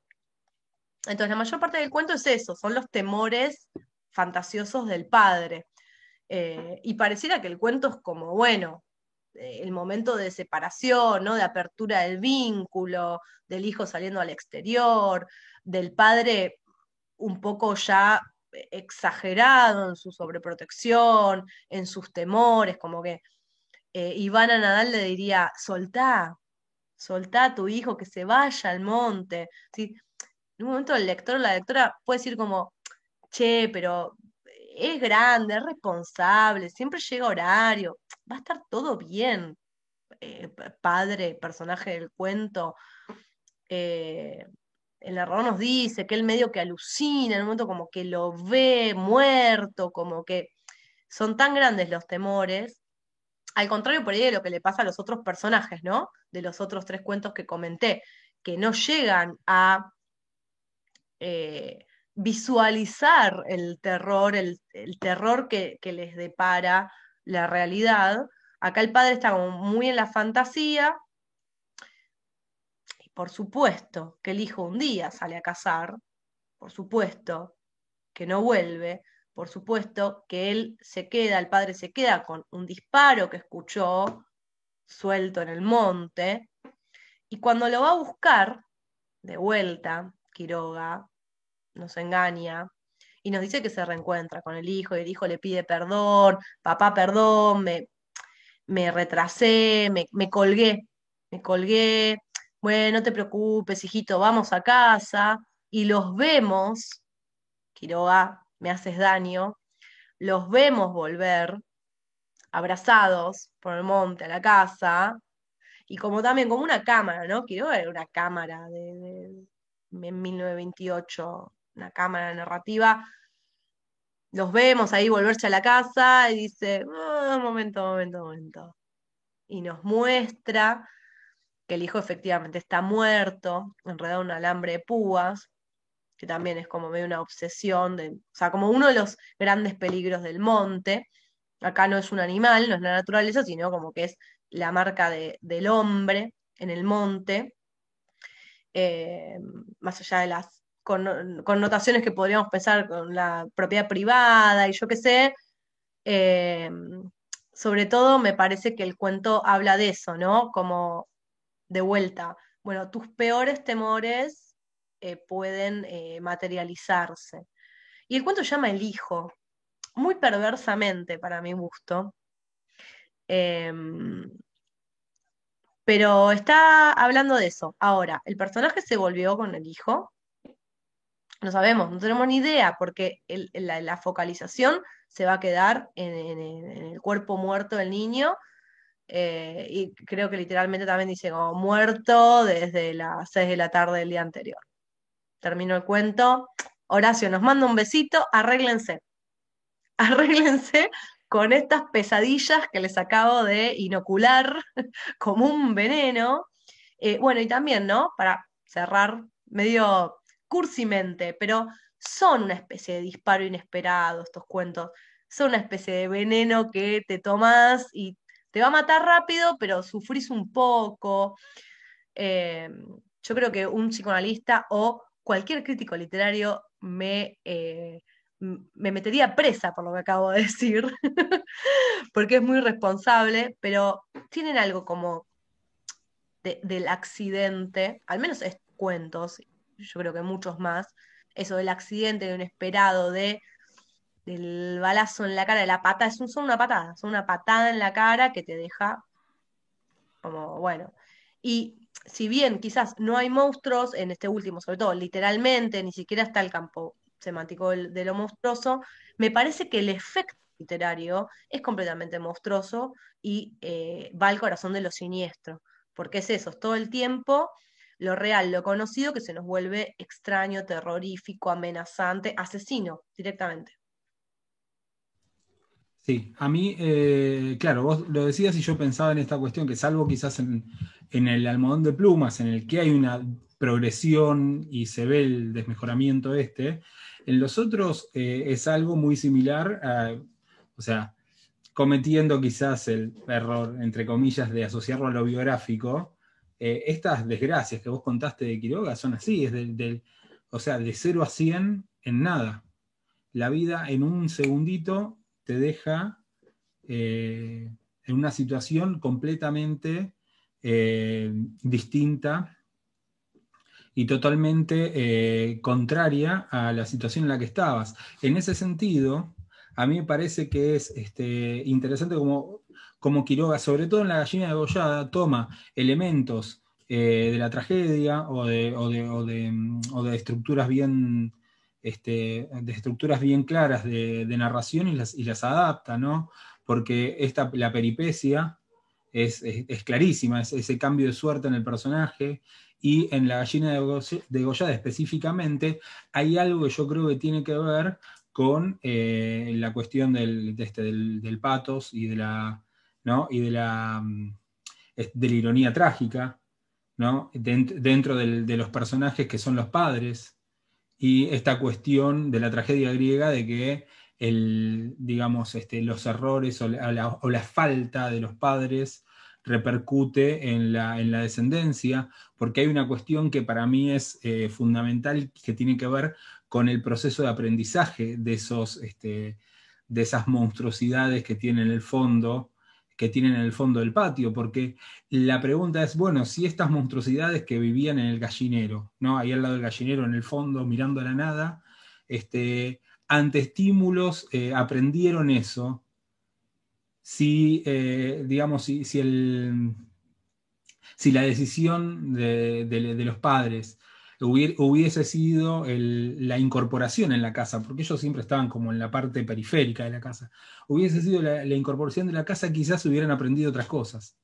Entonces, la mayor parte del cuento es eso, son los temores fantasiosos del padre. Eh, y pareciera que el cuento es como, bueno, el momento de separación, ¿no? de apertura del vínculo, del hijo saliendo al exterior, del padre un poco ya exagerado en su sobreprotección, en sus temores, como que eh, Ivana Nadal le diría, soltá, soltá a tu hijo que se vaya al monte. ¿sí? En un momento el lector o la lectora puede decir como, che, pero es grande, es responsable, siempre llega horario, va a estar todo bien, eh, padre, personaje del cuento. Eh, el narrador nos dice que él medio que alucina, en un momento como que lo ve muerto, como que son tan grandes los temores, al contrario por ahí de lo que le pasa a los otros personajes, ¿no? De los otros tres cuentos que comenté, que no llegan a eh, visualizar el terror, el, terror que, les depara la realidad. Acá el padre está muy en la fantasía. Por supuesto que el hijo un día sale a cazar, por supuesto que no vuelve, por supuesto que él se queda, el padre se queda con un disparo que escuchó suelto en el monte, y cuando lo va a buscar, de vuelta, Quiroga nos engaña y nos dice que se reencuentra con el hijo y el hijo le pide perdón, papá, perdón, me, me retrasé, me, me colgué, me colgué, bueno, no te preocupes, hijito, vamos a casa y los vemos, Quiroga, me haces daño, los vemos volver abrazados por el monte a la casa, y como también como una cámara, ¿no? Quiero era una cámara de, en 1928, una cámara narrativa. Los vemos ahí volverse a la casa y dice, ah, momento, momento, momento. Y nos muestra que el hijo efectivamente está muerto, enredado en un alambre de púas, que también es como medio una obsesión, de, o sea, como uno de los grandes peligros del monte. Acá no es un animal, no es la naturaleza, sino como que es la marca del hombre en el monte, eh, más allá de las connotaciones que podríamos pensar con la propiedad privada y yo qué sé, eh, sobre todo me parece que el cuento habla de eso, ¿no? Como de vuelta, bueno, tus peores temores eh, pueden materializarse. Y el cuento llama El Hijo, muy perversamente para mi gusto, Em, pero está hablando de eso. Ahora, ¿el personaje se volvió con el hijo? No sabemos, no tenemos ni idea, porque la, focalización se va a quedar en, el cuerpo muerto del niño. Eh, y creo que literalmente también dice como muerto desde las 6 de la tarde del día anterior. Termino el cuento. Horacio nos manda un besito, arréglense. Arréglense con estas pesadillas que les acabo de inocular como un veneno. Eh, bueno, y también, ¿no? Para cerrar medio cursimente, pero son una especie de disparo inesperado estos cuentos. Son una especie de veneno que te tomas y te va a matar rápido, pero sufrís un poco. Eh, yo creo que un psicoanalista o cualquier crítico literario me eh, me metería presa por lo que acabo de decir, porque es muy responsable, pero tienen algo como del accidente, al menos es cuentos, yo creo que muchos más, eso del accidente, de un esperado, de del balazo en la cara, de la patada, es un, son una patada, son una patada en la cara que te deja como, bueno. Y si bien quizás no hay monstruos en este último, sobre todo literalmente, ni siquiera está el campo semántico de lo monstruoso, me parece que el efecto literario es completamente monstruoso y eh, va al corazón de lo siniestro, porque es eso, todo el tiempo lo real, lo conocido que se nos vuelve extraño, terrorífico, amenazante, asesino directamente. Sí, a mí, eh, claro, vos lo decías y yo pensaba en esta cuestión que salvo quizás en, el almohadón de plumas, en el que hay una progresión y se ve el desmejoramiento este, en los otros eh, es algo muy similar, o sea, cometiendo quizás el error, entre comillas, de asociarlo a lo biográfico, eh, estas desgracias que vos contaste de Quiroga son así, es del, o sea, de 0 a 100 en nada. La vida en un segundito te deja eh, en una situación completamente distinta y totalmente eh, contraria a la situación en la que estabas. En ese sentido, a mí me parece que es este, interesante como, como Quiroga, sobre todo en la gallina de Gollada, toma elementos eh, de la tragedia o de, o de, o de, estructuras bien... Este, de estructuras bien claras de, narración y las, adapta, ¿no? Porque esta, la peripecia es, clarísima, es ese cambio de suerte en el personaje, y en la gallina de Goyada específicamente hay algo que yo creo que tiene que ver con eh, la cuestión del, este, del, patos y de la, ¿no? y de la, mm, ironía trágica ¿no? dentro de los personajes que son los padres y esta cuestión de la tragedia griega de que el, digamos, este, los errores o la, falta de los padres repercute en la, descendencia, porque hay una cuestión que para mí es eh, fundamental que tiene que ver con el proceso de aprendizaje de, esos, este, de esas monstruosidades que tienen el fondo que tienen en el fondo del patio, porque la pregunta es, bueno, si estas monstruosidades que vivían en el gallinero, ¿no? ahí al lado del gallinero, en el fondo, mirando a la nada, este, ante estímulos eh, aprendieron eso, si, eh, digamos, si, si, el, si, la decisión de, de los padres hubiese sido la incorporación en la casa, porque ellos siempre estaban como en la parte periférica de la casa, hubiese sido la, incorporación de la casa, quizás hubieran aprendido otras cosas.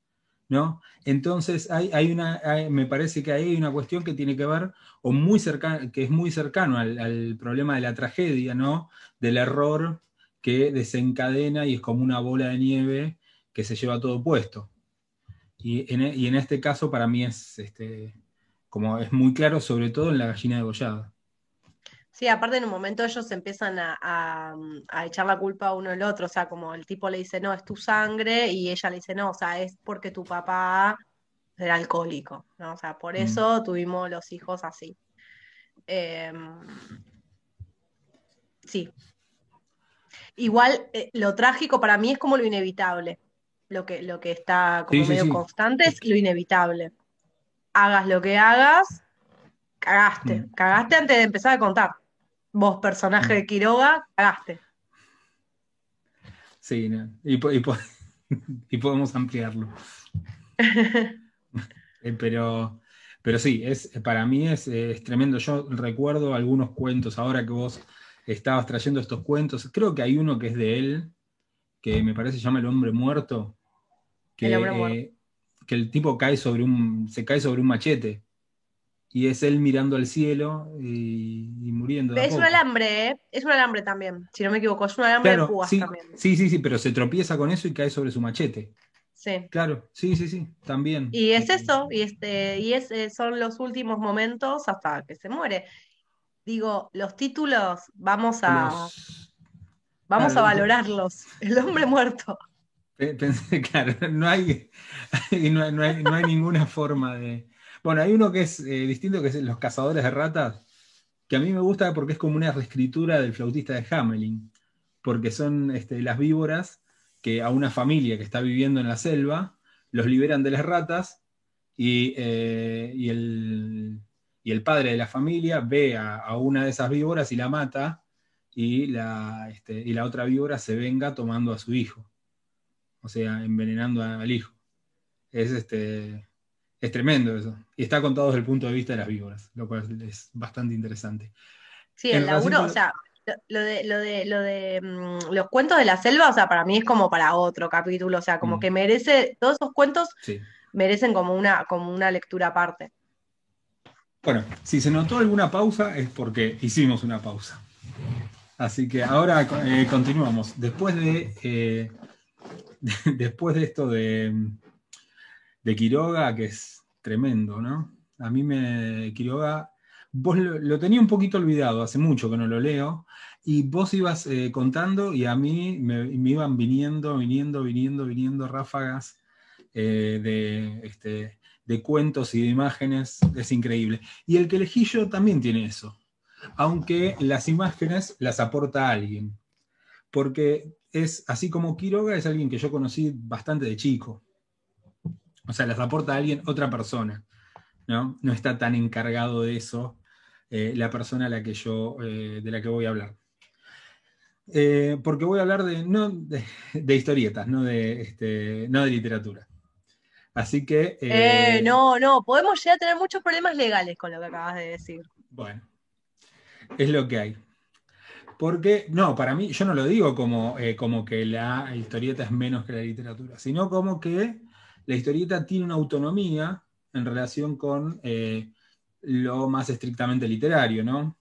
¿No? Entonces hay, hay una, me parece que hay una cuestión que tiene que ver, o muy cercano, que es muy cercano al, problema de la tragedia, ¿no? Del error que desencadena y es como una bola de nieve que se lleva todo puesto. Y en, y en este caso para mí es, este, como es muy claro, sobre todo en la gallina degollada. Sí, aparte en un momento ellos empiezan a, echar la culpa a uno del otro, o sea, como el tipo le dice, no, es tu sangre, y ella le dice, no, o sea, es porque tu papá era alcohólico, ¿no? O sea, por mm. eso tuvimos los hijos así. Em, sí. Igual, eh, lo trágico para mí es como lo inevitable. Lo que, lo que está como medio constante es lo inevitable hagas lo que hagas, cagaste. Mm. Cagaste antes de empezar a contar. Vos, personaje de mm. Quiroga, cagaste. Sí, y, podemos ampliarlo. Eh, pero, pero sí, es, para mí es, tremendo. Yo recuerdo algunos cuentos, ahora que vos estabas trayendo estos cuentos, creo que hay uno que es de él, que me parece se llama El hombre muerto, que, el hombre muerto. Eh, que el tipo cae sobre un, se cae sobre un machete. Y es él mirando al cielo y, muriendo. es un alambre, ¿eh? Es un alambre también, si no me equivoco. Es un alambre de púas sí, también. Sí, sí, sí, pero se tropieza con eso y cae sobre su machete. Sí. Claro, sí, sí, sí, también. Y es eso, y este, y es, eh, son los últimos momentos hasta que se muere. Digo, los títulos, vamos a. Vamos a valorarlos. El hombre muerto. Claro, no hay, no, hay, ninguna forma de... Bueno, hay uno que es eh, distinto, que es Los Cazadores de Ratas, que a mí me gusta porque es como una reescritura del flautista de Hamelin, porque son este, las víboras que a una familia que está viviendo en la selva los liberan de las ratas y, eh, y, el, padre de la familia ve a, una de esas víboras y la mata y la, este, y la otra víbora se venga tomando a su hijo o sea, envenenando al hijo. Es, este, es tremendo eso. Y está contado desde el punto de vista de las víboras, lo cual es bastante interesante. Sí, el laburo, o sea, lo de, lo de, lo de mm, los cuentos de la selva, o sea, para mí es como para otro capítulo, o sea, como mm. que merece, todos esos cuentos merecen como una, como una lectura aparte. Bueno, si se notó alguna pausa es porque hicimos una pausa. Así que ahora eh, continuamos. Después de eh, después de esto de, de Quiroga, que es tremendo, ¿no? A mí me, Quiroga, vos lo, tenía un poquito olvidado, hace mucho que no lo leo, y vos ibas eh, contando y a mí me, iban viniendo, viniendo, viniendo, viniendo ráfagas eh, de, este, de cuentos y de imágenes, es increíble. Y el que elegí yo también tiene eso, aunque las imágenes las aporta alguien, porque es, así como Quiroga, es alguien que yo conocí bastante de chico. O sea, les aporta a alguien otra persona. ¿no? no está tan encargado de eso eh, la persona a la que yo, eh, de la que voy a hablar. Eh, porque voy a hablar de, no, de, historietas, no de, este, no de literatura. Así que... no, no, podemos llegar a tener muchos problemas legales con lo que acabas de decir. Bueno, es lo que hay. Porque, no, para mí, yo no lo digo como, eh, como que la historieta es menos que la literatura, sino como que la historieta tiene una autonomía en relación con eh, lo más estrictamente literario, ¿no?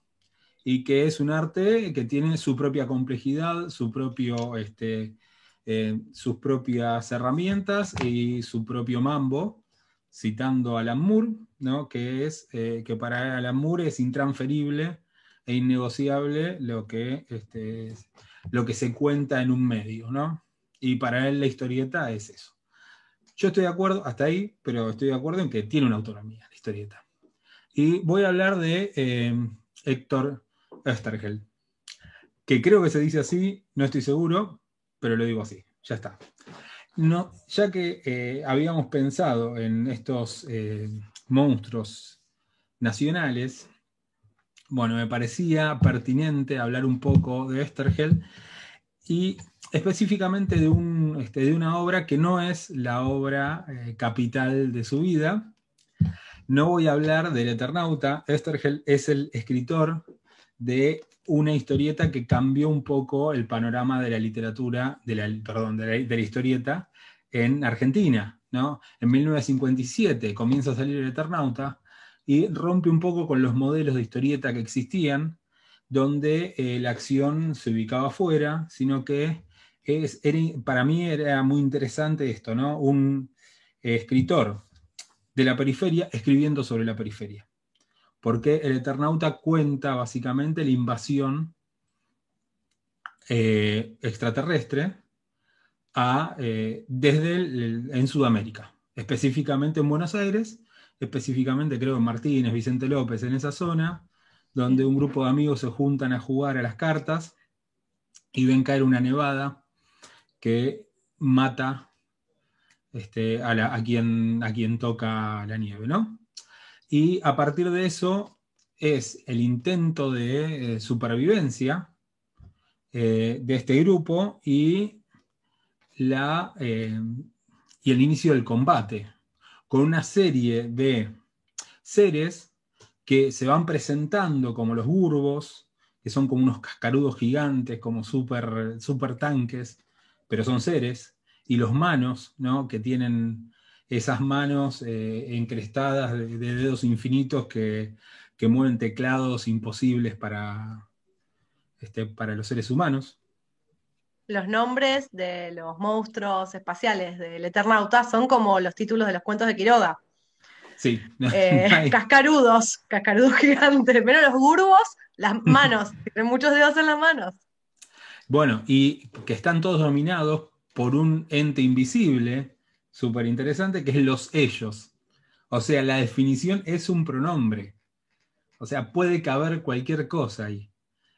Y que es un arte que tiene su propia complejidad, su propio, este, eh, sus propias herramientas y su propio mambo, citando a Alan Moore, ¿no? que es que para Alan Moore es intransferible e innegociable lo que, este, lo que se cuenta en un medio, ¿no? Y para él la historieta es eso. Yo estoy de acuerdo, hasta ahí, pero estoy de acuerdo en que tiene una autonomía la historieta. Y voy a hablar de eh, Héctor Estergel, que creo que se dice así, no estoy seguro, pero lo digo así, ya está. No, ya que eh, habíamos pensado en estos eh, monstruos nacionales, bueno, me parecía pertinente hablar un poco de Estergel y específicamente de, un, este, de una obra que no es la obra eh, capital de su vida. No voy a hablar del Eternauta. Estergel es el escritor de una historieta que cambió un poco el panorama de la literatura, de la, perdón, de la, historieta en Argentina. ¿no? En 1957 comienza a salir el Eternauta y rompe un poco con los modelos de historieta que existían, donde eh, la acción se ubicaba afuera, sino que es, para mí era muy interesante esto, ¿no? Un escritor de la periferia escribiendo sobre la periferia porque el Eternauta cuenta básicamente la invasión eh, extraterrestre eh, desde en Sudamérica, específicamente en Buenos Aires, específicamente creo en Martínez, Vicente López, en esa zona, donde un grupo de amigos se juntan a jugar a las cartas y ven caer una nevada que mata este, a, quien, a quien toca la nieve, ¿no? Y a partir de eso es el intento de eh, supervivencia eh, de este grupo y, la, eh, y el inicio del combate, con una serie de seres que se van presentando como los burbos, que son como unos cascarudos gigantes, como super, super tanques, pero son seres, y los manos, ¿no? que tienen esas manos eh, encrestadas de, dedos infinitos que, mueven teclados imposibles para, este, para los seres humanos. Los nombres de los monstruos espaciales del Eternauta son como los títulos de los cuentos de Quiroga. Sí. Eh, cascarudos, cascarudos gigantes. Pero los gurbos, las manos, tienen muchos dedos en las manos. Bueno, y que están todos dominados por un ente invisible súper interesante, que es los ellos. O sea, la definición es un pronombre. O sea, puede caber cualquier cosa ahí.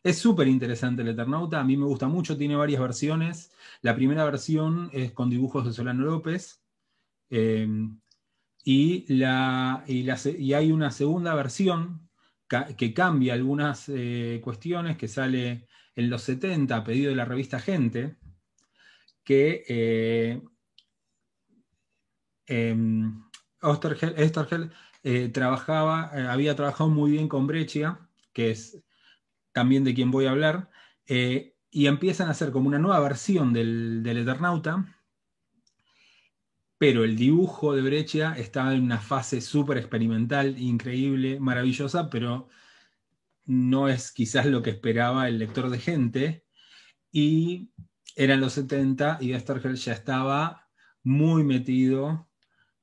Es súper interesante el Eternauta, a mí me gusta mucho, tiene varias versiones. La primera versión es con dibujos de Solano López. Em, y, la, y, hay una segunda versión que cambia algunas eh, cuestiones, que sale en los 70 a pedido de la revista Gente, que eh, Ostergel, eh, trabajaba, eh, había trabajado muy bien con Breccia, que es también de quien voy a hablar, eh, y empiezan a hacer como una nueva versión del, Eternauta, pero el dibujo de Breccia estaba en una fase súper experimental, increíble, maravillosa, pero no es quizás lo que esperaba el lector de gente, y eran los 70 y Ostergel ya estaba muy metido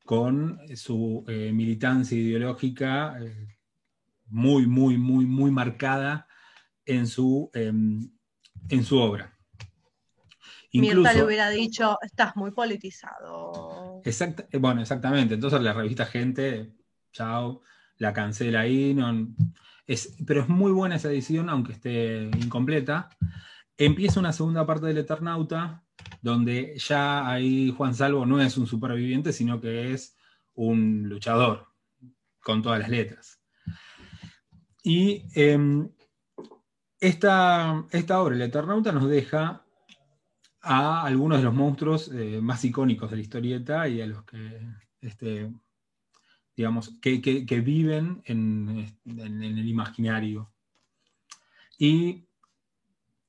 con su eh, militancia ideológica eh, muy, muy, muy, muy marcada en su, em, en su obra. Mirta le hubiera dicho, estás muy politizado. Eh, bueno, exactamente. Entonces la revista Gente, chao, la cancela ahí. No, es, pero es muy buena esa edición, aunque esté incompleta. Empieza una segunda parte del Eternauta, donde ya ahí Juan Salvo no es un superviviente, sino que es un luchador, con todas las letras. Y em, esta, esta, obra, El Eternauta, nos deja a algunos de los monstruos eh, más icónicos de la historieta y a los que, este, digamos, que, viven en, en el imaginario. Y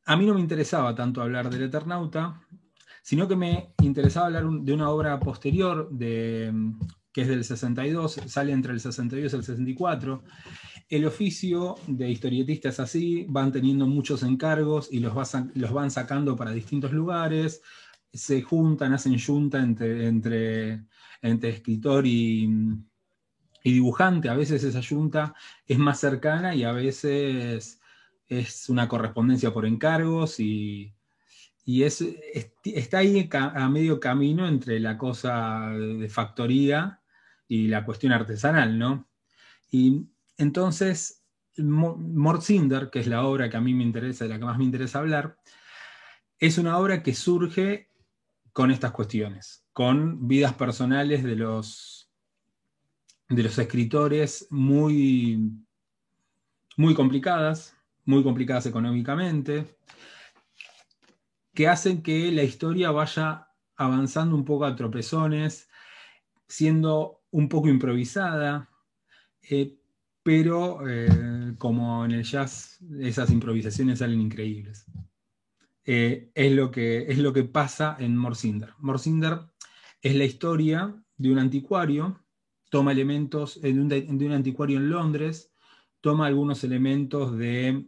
a mí no me interesaba tanto hablar del Eternauta, sino que me interesaba hablar de una obra posterior, de, que es del 62, sale entre el 62 y el 64. El oficio de historietista es así, van teniendo muchos encargos y los, van sacando para distintos lugares, se juntan, hacen junta entre, entre, entre escritor y, y dibujante, a veces esa junta es más cercana y a veces es una correspondencia por encargos y, es, está ahí a medio camino entre la cosa de factoría y la cuestión artesanal, ¿no? Y entonces, Mortzinder, que es la obra que a mí me interesa, de la que más me interesa hablar, es una obra que surge con estas cuestiones, con vidas personales de los, de los escritores muy, muy complicadas, muy complicadas económicamente, que hacen que la historia vaya avanzando un poco a tropezones, siendo un poco improvisada, eh, pero eh, como en el jazz, esas improvisaciones salen increíbles. Eh, es, lo que, es lo que pasa en Morsinder. Morsinder es la historia de un anticuario, toma elementos de un, de un anticuario en Londres, toma algunos elementos de,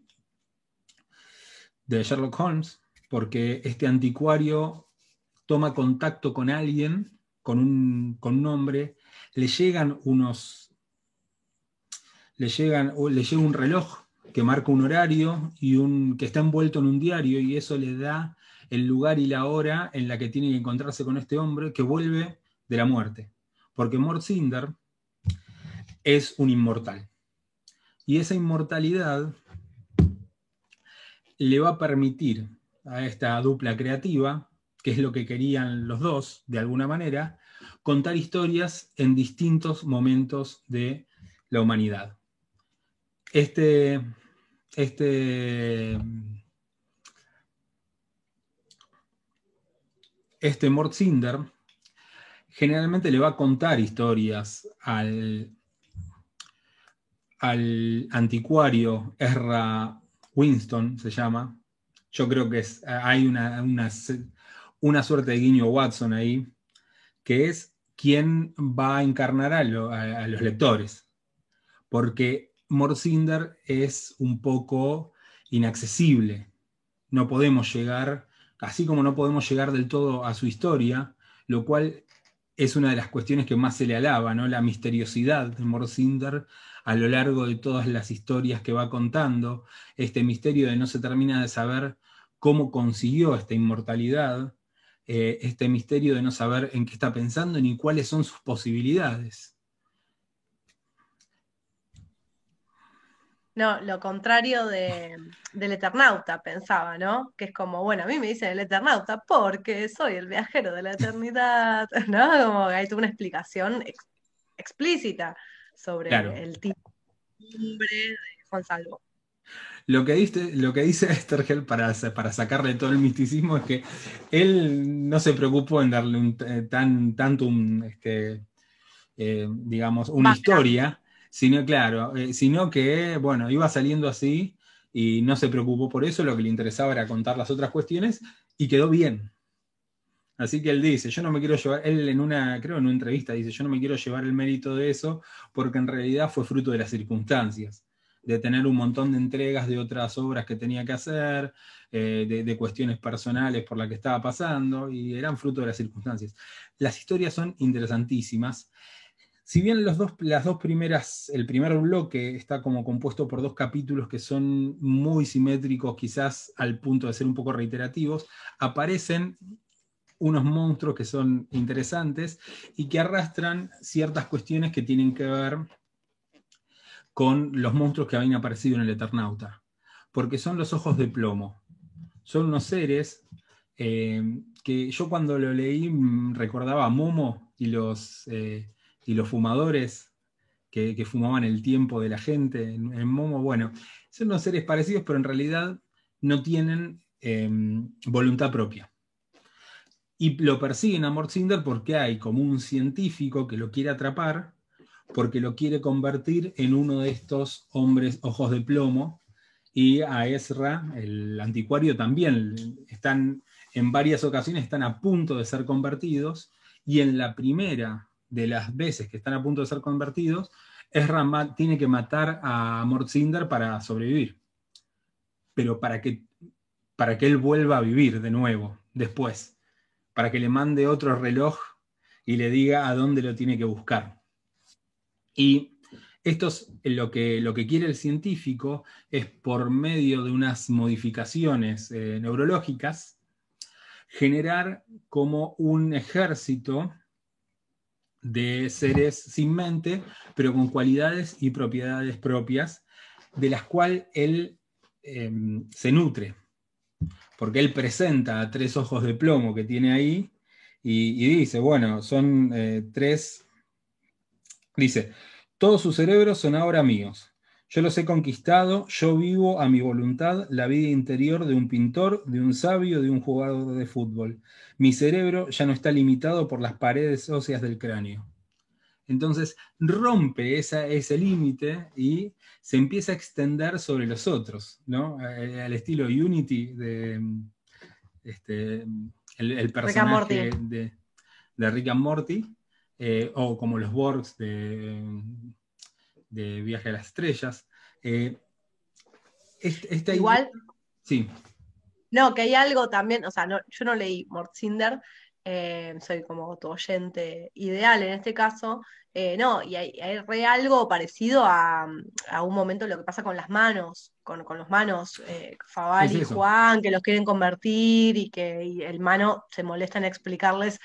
de Sherlock Holmes, porque este anticuario toma contacto con alguien, con un, con un hombre, le llegan unos le, llegan, le llega un reloj que marca un horario y un, que está envuelto en un diario y eso le da el lugar y la hora en la que tiene que encontrarse con este hombre que vuelve de la muerte. Porque Mortzinder es un inmortal. Y esa inmortalidad le va a permitir a esta dupla creativa, que es lo que querían los dos, de alguna manera, contar historias en distintos momentos de la humanidad este, este, este Mortzinder generalmente le va a contar historias al, al anticuario Ezra Winston, se llama. Yo creo que es, hay una, una, suerte de guiño Watson ahí, que es quien va a encarnar a los lectores. Porque Morsinder es un poco inaccesible. No podemos llegar, así como no podemos llegar del todo a su historia, lo cual es una de las cuestiones que más se le alaba, ¿no? La misteriosidad de Morsinder a lo largo de todas las historias que va contando, este misterio de no se termina de saber cómo consiguió esta inmortalidad, eh, este misterio de no saber en qué está pensando ni cuáles son sus posibilidades. No, lo contrario del Eternauta, pensaba, ¿no? Que es como, bueno, a mí me dicen el Eternauta porque soy el viajero de la eternidad, ¿no? Como hay toda una explicación explícita sobre el tipo de Juan Salvo. Lo que, dice, lo que dice Estergel para, para sacarle todo el misticismo es que él no se preocupó en darle un, eh, tan, tanto un, este, eh, digamos, una historia, sino, claro, eh, sino que, bueno, iba saliendo así y no se preocupó por eso, lo que le interesaba era contar las otras cuestiones y quedó bien. Así que él dice, yo no me quiero llevar, él en una, creo en una entrevista dice, yo no me quiero llevar el mérito de eso porque en realidad fue fruto de las circunstancias, de tener un montón de entregas de otras obras que tenía que hacer, eh, de, de, cuestiones personales por las que estaba pasando y eran fruto de las circunstancias. Las historias son interesantísimas si bien los dos, las dos primeras, el primer bloque está como compuesto por dos capítulos que son muy simétricos, quizás al punto de ser un poco reiterativos, aparecen unos monstruos que son interesantes y que arrastran ciertas cuestiones que tienen que ver con los monstruos que habían aparecido en el Eternauta, porque son los ojos de plomo. Son unos seres eh, que yo cuando lo leí mm, recordaba a Momo y los... Eh, y los fumadores que, fumaban el tiempo de la gente en, Momo, bueno, son unos seres parecidos, pero en realidad no tienen em, voluntad propia. Y lo persiguen a Mortzinder porque hay como un científico que lo quiere atrapar, porque lo quiere convertir en uno de estos hombres ojos de plomo, y a Ezra, el anticuario, también están en varias ocasiones están a punto de ser convertidos, y en la primera de las veces que están a punto de ser convertidos, Ezra tiene que matar a Mortzinder para sobrevivir. Pero para que, para que él vuelva a vivir de nuevo, después. Para que le mande otro reloj y le diga a dónde lo tiene que buscar. Y Esto es lo que, lo que quiere el científico es por medio de unas modificaciones eh, neurológicas generar como un ejército de seres sin mente, pero con cualidades y propiedades propias, de las cuales él em, se nutre, porque él presenta a tres ojos de plomo que tiene ahí y, dice, bueno, son eh, tres, dice, todos sus cerebros son ahora míos. Yo los he conquistado, yo vivo a mi voluntad la vida interior de un pintor, de un sabio, de un jugador de fútbol. Mi cerebro ya no está limitado por las paredes óseas del cráneo. Entonces rompe ese límite y se empieza a extender sobre los otros, ¿no? Al estilo Unity de este, el, personaje de, de, Rick and Morty, eh, o como los Borgs de, de Viaje a las Estrellas. Eh, Igual. Sí. No, que hay algo también, o sea, yo no leí Mortzinder, eh, soy como tu oyente ideal en este caso, eh, no, y hay, hay algo parecido a, un momento lo que pasa con las manos, con, con los manos, Fabal y Juan, que los quieren convertir y que el mano se molesta en explicarles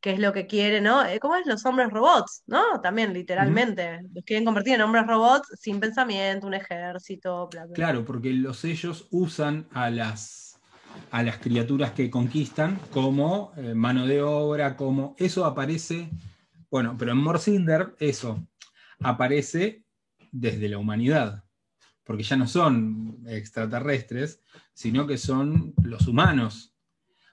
qué es lo que quiere, ¿no? Eh, ¿Cómo es los hombres robots, ¿no? También, literalmente. Los quieren convertir en hombres robots sin pensamiento, un ejército, bla, bla. Claro, porque los sellos usan a las, a las criaturas que conquistan como eh, mano de obra, como. Eso aparece. Bueno, pero en Morcinder, eso aparece desde la humanidad. Porque ya no son extraterrestres, sino que son los humanos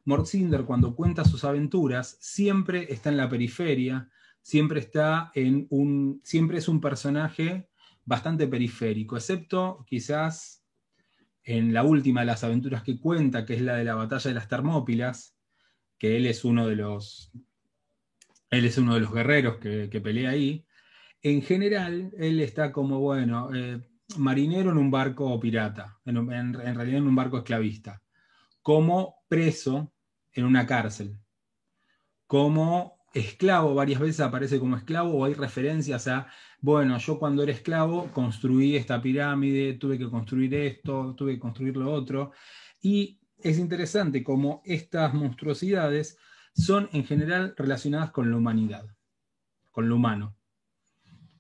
Mortzinder cuando cuenta sus aventuras siempre está en la periferia, siempre está en un, siempre es un personaje bastante periférico, excepto quizás en la última de las aventuras que cuenta, que es la de la batalla de las Termópilas, que él es uno de los, él es uno de los guerreros que, pelea ahí. En general, él está como, bueno, eh, marinero en un barco pirata, en realidad en un barco esclavista, como preso en una cárcel. Como esclavo, varias veces aparece como esclavo o hay referencias a, bueno, yo cuando era esclavo construí esta pirámide, tuve que construir esto, tuve que construir lo otro. Y es interesante como estas monstruosidades son en general relacionadas con la humanidad, con lo humano.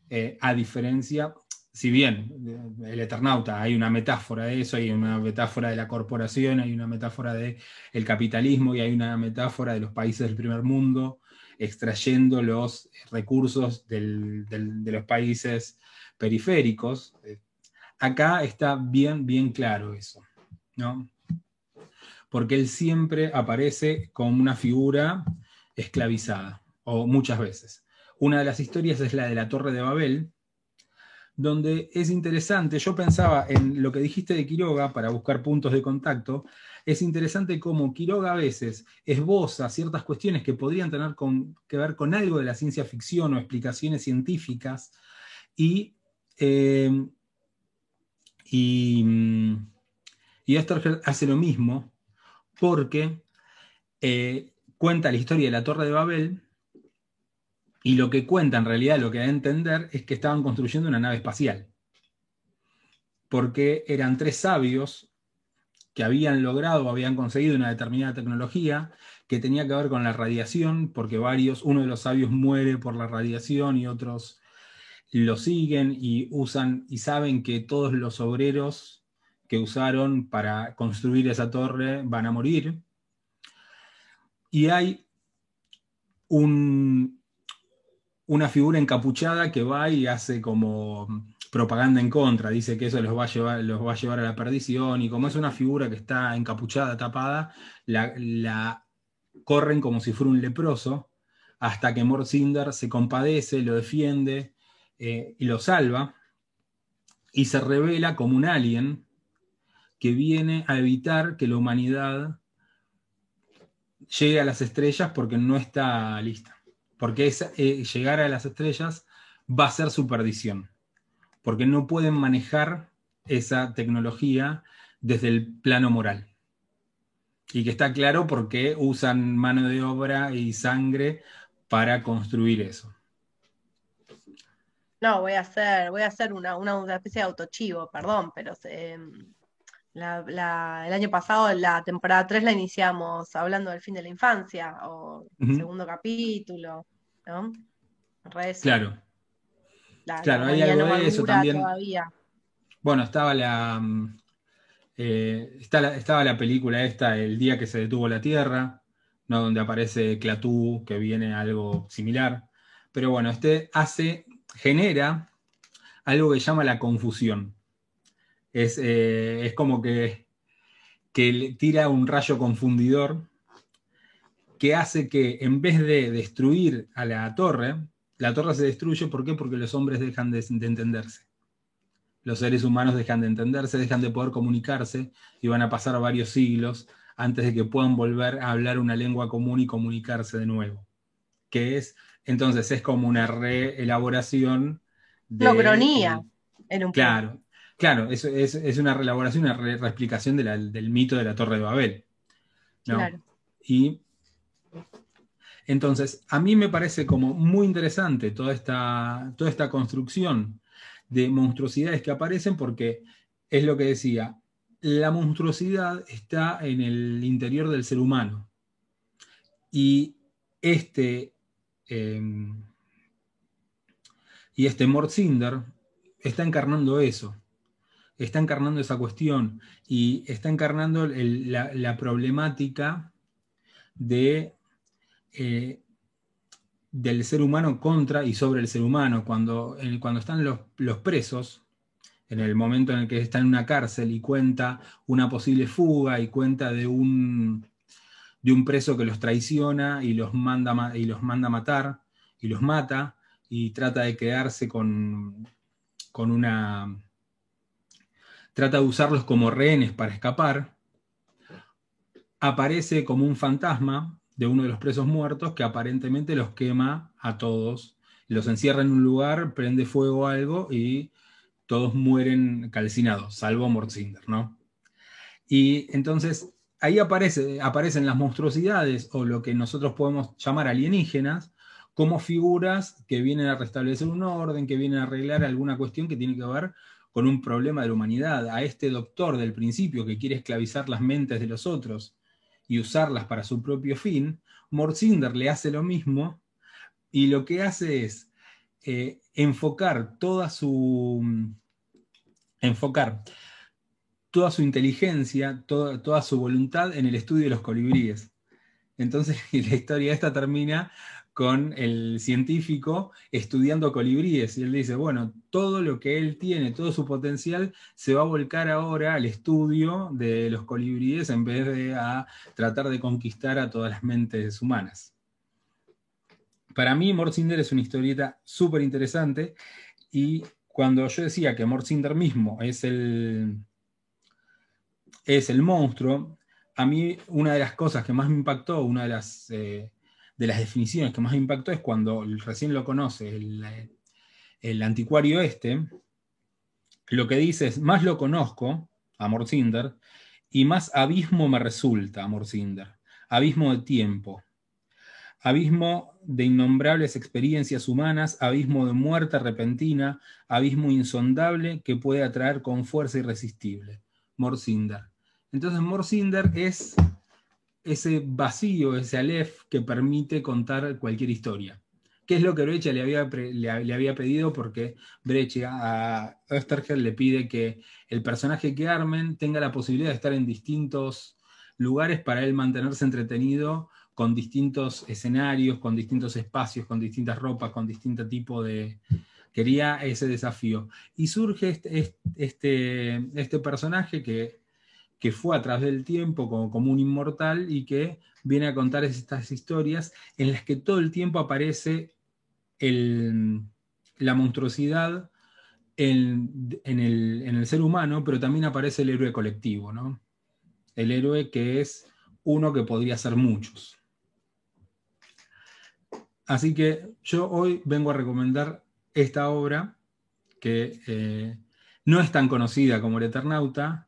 Eh, a diferencia, si bien el Eternauta hay una metáfora de eso, hay una metáfora de la corporación, hay una metáfora del el capitalismo y hay una metáfora de los países del primer mundo extrayendo los recursos de los países periféricos. Acá está bien, bien claro eso, ¿no? Porque él siempre aparece como una figura esclavizada, o muchas veces. Una de las historias es la de la Torre de Babel, donde es interesante, yo pensaba en lo que dijiste de Quiroga para buscar puntos de contacto, es interesante cómo Quiroga a veces esboza ciertas cuestiones que podrían tener que ver con algo de la ciencia ficción o explicaciones científicas y, eh, y, hace lo mismo porque eh, cuenta la historia de la Torre de Babel y lo que cuenta en realidad, lo que da a entender, es que estaban construyendo una nave espacial. Porque eran tres sabios que habían logrado habían conseguido una determinada tecnología que tenía que ver con la radiación, porque varios, uno de los sabios muere por la radiación y otros lo siguen y usan y saben que todos los obreros que usaron para construir esa torre van a morir. Y hay un, una figura encapuchada que va y hace como propaganda en contra, dice que eso los va a llevar, los va a, llevar a la perdición, y como es una figura que está encapuchada, tapada, la, corren como si fuera un leproso, hasta que Morcinder se compadece, lo defiende eh, y lo salva, y se revela como un alien que viene a evitar que la humanidad llegue a las estrellas porque no está lista porque eh, llegar a las estrellas va a ser su perdición, porque no pueden manejar esa tecnología desde el plano moral. Y que está claro porque usan mano de obra y sangre para construir eso. No, voy a hacer, voy a hacer una, especie de autochivo, perdón, pero em, la, el año pasado, la temporada 3 la iniciamos hablando del fin de la infancia, o segundo capítulo, ¿no? Claro. claro, hay algo de eso también. Bueno, estaba la, mm, eh, estaba la película esta, El día que se detuvo la Tierra, ¿no? donde aparece Clatú, que viene algo similar. Pero bueno, este hace genera algo que llama la confusión. Es, eh, como que, que tira un rayo confundidor que hace que en vez de destruir a la torre, la torre se destruye, ¿por qué? Porque los hombres dejan de, entenderse. Los seres humanos dejan de entenderse, dejan de poder comunicarse y van a pasar varios siglos antes de que puedan volver a hablar una lengua común y comunicarse de nuevo. Que es entonces es como una reelaboración. De, Logronía. En un claro, claro, es, es, una reelaboración, una reexplicación del mito de la Torre de Babel. Claro. Y entonces, a mí me parece como muy interesante toda esta, toda esta construcción de monstruosidades que aparecen porque es lo que decía, la monstruosidad está en el interior del ser humano. Y este Em, y este Mort Cinder está encarnando eso, está encarnando esa cuestión y está encarnando la, problemática de, eh, del ser humano contra y sobre el ser humano. Cuando, cuando están los, presos, en el momento en el que está en una cárcel y cuenta una posible fuga y cuenta de un, de un preso que los traiciona y los manda, y los manda a matar y los mata y trata de quedarse con, con una... trata de usarlos como rehenes para escapar, aparece como un fantasma de uno de los presos muertos que aparentemente los quema a todos, los encierra en un lugar, prende fuego algo y todos mueren calcinados, salvo Mortzinder, ¿no? Y entonces ahí aparece, aparecen las monstruosidades o lo que nosotros podemos llamar alienígenas como figuras que vienen a restablecer un orden, que vienen a arreglar alguna cuestión que tiene que ver con un problema de la humanidad. A este doctor del principio que quiere esclavizar las mentes de los otros y usarlas para su propio fin, Morzinder le hace lo mismo y lo que hace es eh, enfocar toda su enfocar toda su inteligencia, toda, su voluntad en el estudio de los colibríes. Entonces, la historia esta termina con el científico estudiando colibríes y él dice, bueno, todo lo que él tiene, todo su potencial se va a volcar ahora al estudio de los colibríes en vez de a tratar de conquistar a todas las mentes humanas. Para mí, Morcinder es una historieta súper interesante y cuando yo decía que Morcinder mismo es el, es el monstruo, a mí una de las cosas que más me impactó, una de las, eh, de las definiciones que más impactó es cuando recién lo conoce el, anticuario este, lo que dice es, más lo conozco, Amor Cinder, y más abismo me resulta, Amor Cinder, abismo de tiempo, abismo de innombrables experiencias humanas, abismo de muerte repentina, abismo insondable que puede atraer con fuerza irresistible. Morcinder. Entonces Morcinder es ese vacío, ese Aleph que permite contar cualquier historia. ¿Qué es lo que Breche le había, le, había pedido? Porque Breche a Österger le pide que el personaje que armen tenga la posibilidad de estar en distintos lugares para él mantenerse entretenido con distintos escenarios, con distintos espacios, con distintas ropas, con distinto tipo de... Quería ese desafío. Y surge este, este, este personaje que que fue a través del tiempo como, un inmortal y que viene a contar estas historias en las que todo el tiempo aparece la monstruosidad en, el, ser humano, pero también aparece el héroe colectivo, ¿no? El héroe que es uno que podría ser muchos. Así que yo hoy vengo a recomendar esta obra que eh, no es tan conocida como El Eternauta,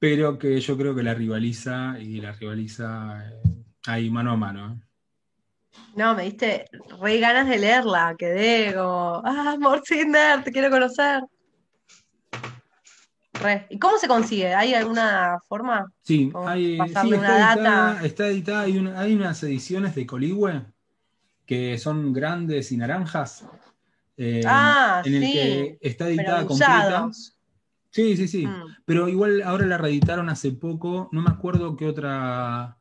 pero que yo creo que la rivaliza y la rivaliza eh, ahí mano a mano. ¿eh? No, me diste re ganas de leerla, quedé como, ah, Morcinder, te quiero conocer. ¿Y cómo se consigue? ¿Hay alguna forma? Sí, hay, está, editada, está, editada, hay, unas ediciones de Coligüe que son grandes y naranjas. Eh, ah, en el que está editada completa. Sí, sí, sí. Mm. Pero igual ahora la reeditaron hace poco. No me acuerdo qué otra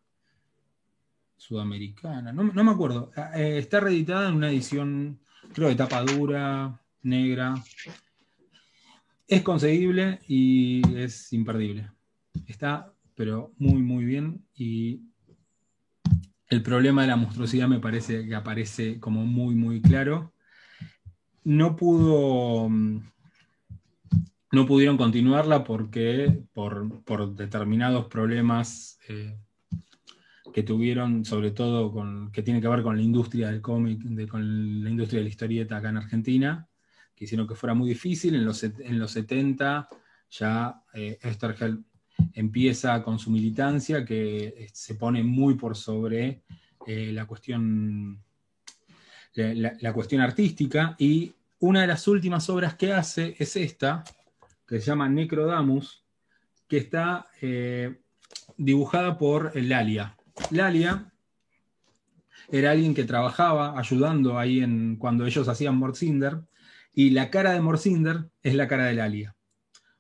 sudamericana. No, me acuerdo. Ah, eh, está reeditada en una edición, creo, de tapa dura, negra. Es conseguible y es imperdible. Está, pero muy, muy bien. Y el problema de la monstruosidad me parece que aparece como muy, muy claro. No pudo. No pudieron continuarla porque por, determinados problemas eh, que tuvieron, sobre todo que tiene que ver con la industria del cómic, con la industria de la historieta acá en Argentina, que hicieron que fuera muy difícil. En los, en los 70 ya eh, empieza con su militancia, que eh, se pone muy por sobre eh, la, cuestión, la, cuestión artística. Y una de las últimas obras que hace es esta, que se llama Necrodamus, que está eh, dibujada por Lalia. Lalia era alguien que trabajaba ayudando ahí en, cuando ellos hacían Morcinder, y la cara de Morcinder es la cara de Lalia.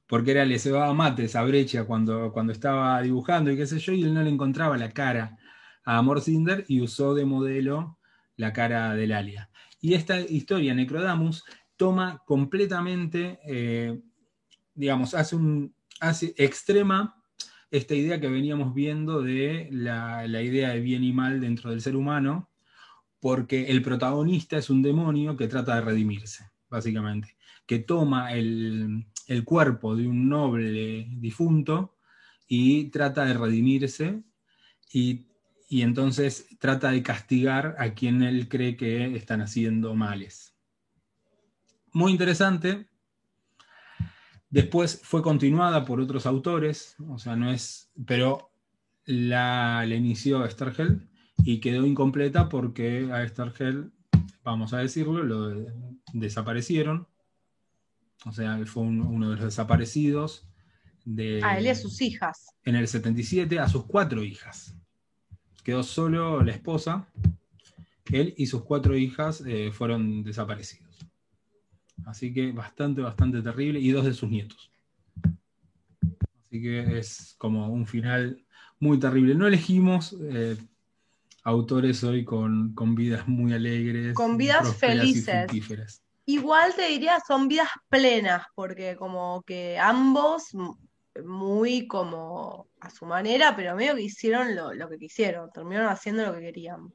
Porque era, le cebaba mate esa brecha cuando, cuando estaba dibujando y qué sé yo, y él no le encontraba la cara a Morcinder y usó de modelo la cara de Lalia. Y esta historia, Necrodamus, toma completamente, eh, digamos, hace un, hace extrema esta idea que veníamos viendo de la, la, idea de bien y mal dentro del ser humano, porque el protagonista es un demonio que trata de redimirse básicamente, que toma el, cuerpo de un noble difunto y trata de redimirse y, entonces trata de castigar a quien él cree que están haciendo males. Muy interesante. Después fue continuada por otros autores, o sea, no es, pero la, la inició Stargell y quedó incompleta porque a Stargell vamos a decirlo, lo desaparecieron. O sea, fue uno de los desaparecidos. De, a él y a sus hijas. En el 77, a sus cuatro hijas. Quedó solo la esposa. Él y sus cuatro hijas eh, fueron desaparecidos. Así que bastante, bastante terrible. Y dos de sus nietos. Así que es como un final muy terrible. No elegimos eh, autores hoy con, vidas muy alegres. Con vidas felices. Igual te diría, son vidas plenas, porque como que ambos muy como a su manera, pero medio que hicieron lo, que quisieron, terminaron haciendo lo que querían.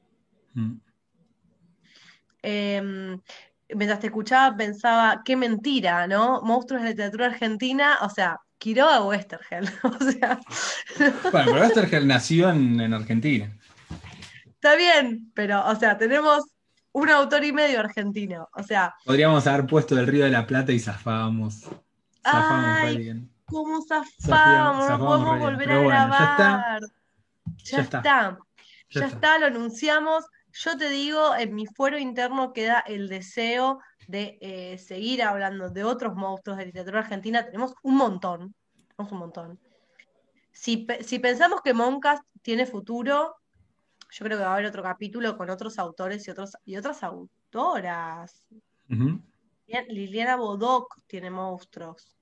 Mm. Em, mientras te escuchaba pensaba, qué mentira, ¿no? Monstruos de la literatura argentina, o sea, Quiroga o Westergel. o sea, bueno, pero Westergel nació en Argentina. Está bien, pero, o sea, tenemos un autor y medio argentino. O sea. Podríamos haber puesto del Río de la Plata y zafábamos. Zafábamos bien. ¿Cómo zafábamos? no podemos volver a grabar. Ya está. Ya, está. lo anunciamos. Yo te digo, en mi fuero interno queda el deseo de eh, seguir hablando de otros monstruos de literatura argentina. Tenemos un montón. Tenemos un montón. Si, si pensamos que Moncas tiene futuro, yo creo que va a haber otro capítulo con otros autores y, otros, y otras autoras. Liliana Bodoc tiene monstruos.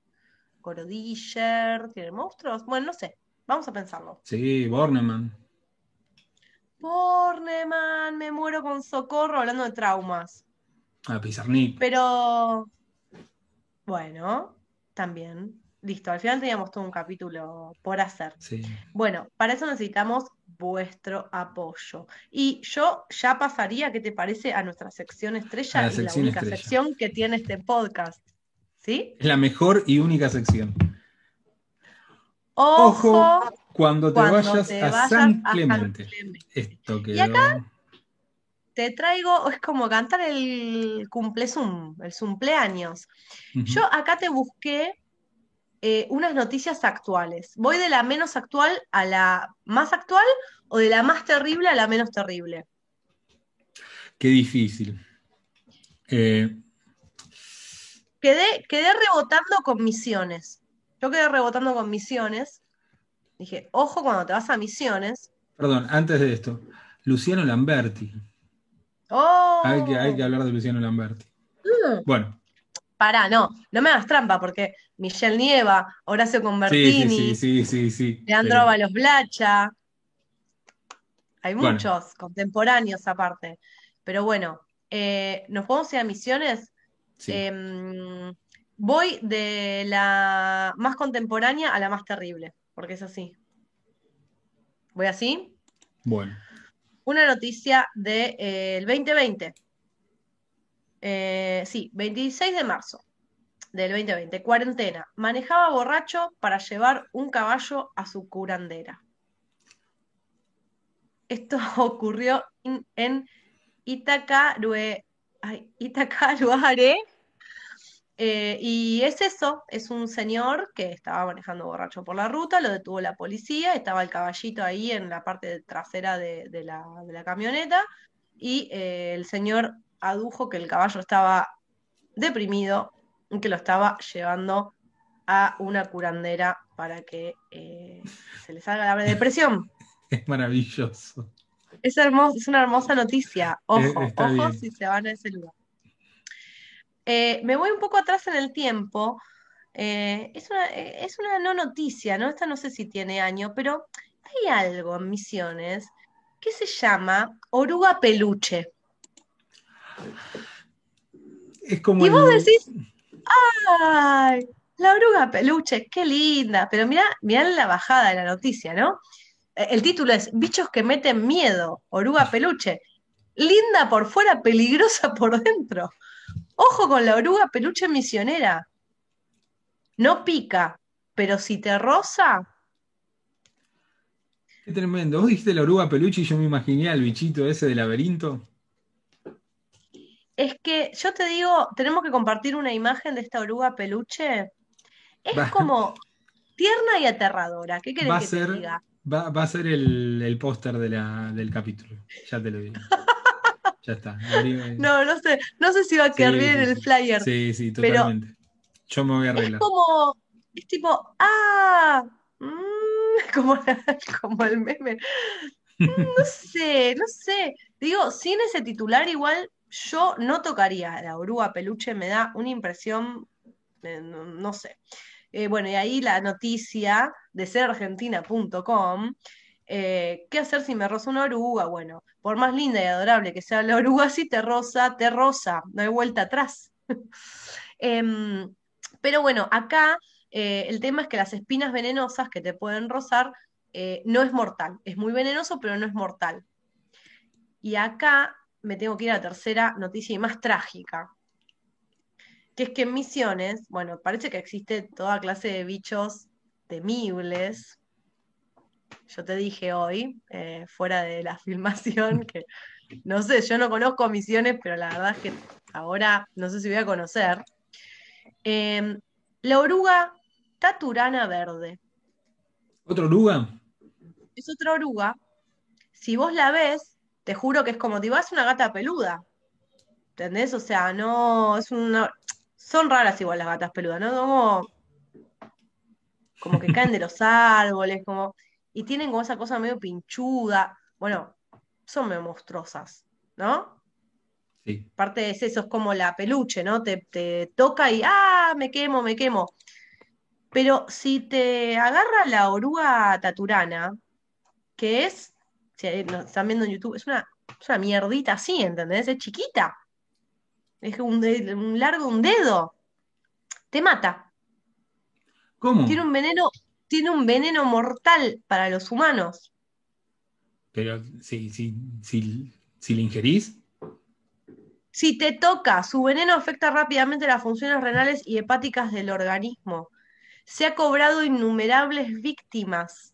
Corodiller tiene monstruos. Bueno, no sé. Vamos a pensarlo. Sí, Borneman. Borneman, me muero con socorro hablando de traumas. A Pizarnik. Pero, bueno, también. Listo, al final teníamos todo un capítulo por hacer. Sí. Bueno, para eso necesitamos vuestro apoyo. Y yo ya pasaría, ¿qué te parece? A nuestra sección estrella, la, la única sección que tiene este podcast. ¿Sí? Es la mejor y única sección. Ojo, cuando te vayas, a, San Clemente. Esto Y acá te traigo, es como cantar el cumple el cumpleaños. Yo acá te busqué eh, unas noticias actuales. ¿Voy de la menos actual a la más actual o de la más terrible a la menos terrible? Qué difícil. Eh, quedé, quedé rebotando con misiones. Yo quedé rebotando con misiones. Dije, ojo cuando te vas a misiones. Perdón, antes de esto, Luciano Lamberti. Oh. Hay, que, hay que hablar de Luciano Lamberti. Mm. Bueno. Pará, no, no me hagas trampa, porque Michelle Nieva, Horacio Convertini, sí, sí, sí, sí, Leandro Avalos Blacha. Hay muchos contemporáneos aparte. Pero bueno, eh, ¿nos podemos ir a misiones? Em, voy de la más contemporánea a la más terrible, porque es así. ¿Voy así? Bueno. Una noticia del de, 2020. Eh, eh, sí, 26 de marzo del 2020. Cuarentena. Manejaba borracho para llevar un caballo a su curandera. Esto ocurrió en Itacarue, Itacaruare. Eh, y es eso, es un señor que estaba manejando borracho por la ruta, lo detuvo la policía, estaba el caballito ahí en la parte trasera de, la, camioneta y eh, el señor adujo que el caballo estaba deprimido, y que lo estaba llevando a una curandera para que eh, se le salga la depresión. Es maravilloso. Es, hermoso, es una hermosa noticia. Ojo, ojo si se van a ese lugar. Eh, me voy un poco atrás en el tiempo. Eh, es, una, es una no noticia, ¿no? Esta no sé si tiene año, pero hay algo en Misiones que se llama oruga peluche. Es como. Y vos decís, ¡ay! La oruga peluche, qué linda. Pero mira, mira la bajada de la noticia, ¿no? Eh, el título es Bichos que meten miedo, oruga peluche. Linda por fuera, peligrosa por dentro. Ojo con la oruga peluche misionera. No pica, pero si te roza. Qué tremendo. Vos dijiste la oruga peluche y yo me imaginé al bichito ese del laberinto. Es que yo te digo, tenemos que compartir una imagen de esta oruga peluche. Es como tierna y aterradora. ¿Qué querés que te diga? Va, a ser el, póster de del capítulo. Ya te lo digo. ya está. No, no sé, no sé si va a quedar bien el flyer. Sí, sí, totalmente. Yo me voy a arreglar. Es como, es tipo, ah, mm", como, como el meme. Mm, no sé, no sé. Digo, sin ese titular igual yo no tocaría la oruga peluche, me da una impresión, eh, no, sé. Eh, bueno, y ahí la noticia de serargentina.com. Eh, ¿Qué hacer si me roza una oruga? Bueno, por más linda y adorable que sea la oruga, si te roza, te roza, no hay vuelta atrás. Em, pero bueno, acá el tema es que las espinas venenosas que te pueden rozar no es mortal, es muy venenoso, pero no es mortal. Y acá me tengo que ir a la tercera noticia y más trágica, que es que en Misiones, bueno, parece que existe toda clase de bichos temibles. Yo te dije hoy, eh, fuera de la filmación, que no sé, yo no conozco Misiones, pero la verdad es que ahora no sé si voy a conocer. Em, la oruga taturana verde. ¿Otra oruga? Es otra oruga. Si vos la ves, te juro que es como, te vas una gata peluda. ¿Entendés? O sea, no, es una... Son raras igual las gatas peludas, ¿no? Como, como que caen de los árboles, como... Y tienen como esa cosa medio pinchuda. Bueno, son medio monstruosas, ¿no? Sí. Parte de eso, es como la peluche, ¿no? Te, te toca y, ah, me quemo, me quemo. Pero si te agarra la oruga taturana, que es si están viendo en YouTube, es una, mierdita así, ¿entendés? Es chiquita. Es un, un largo un dedo. Te mata. ¿Cómo? Tiene un veneno, tiene un veneno mortal para los humanos. Pero si, si, si, si le ingerís. Si te toca, su veneno afecta rápidamente las funciones renales y hepáticas del organismo. Se ha cobrado innumerables víctimas.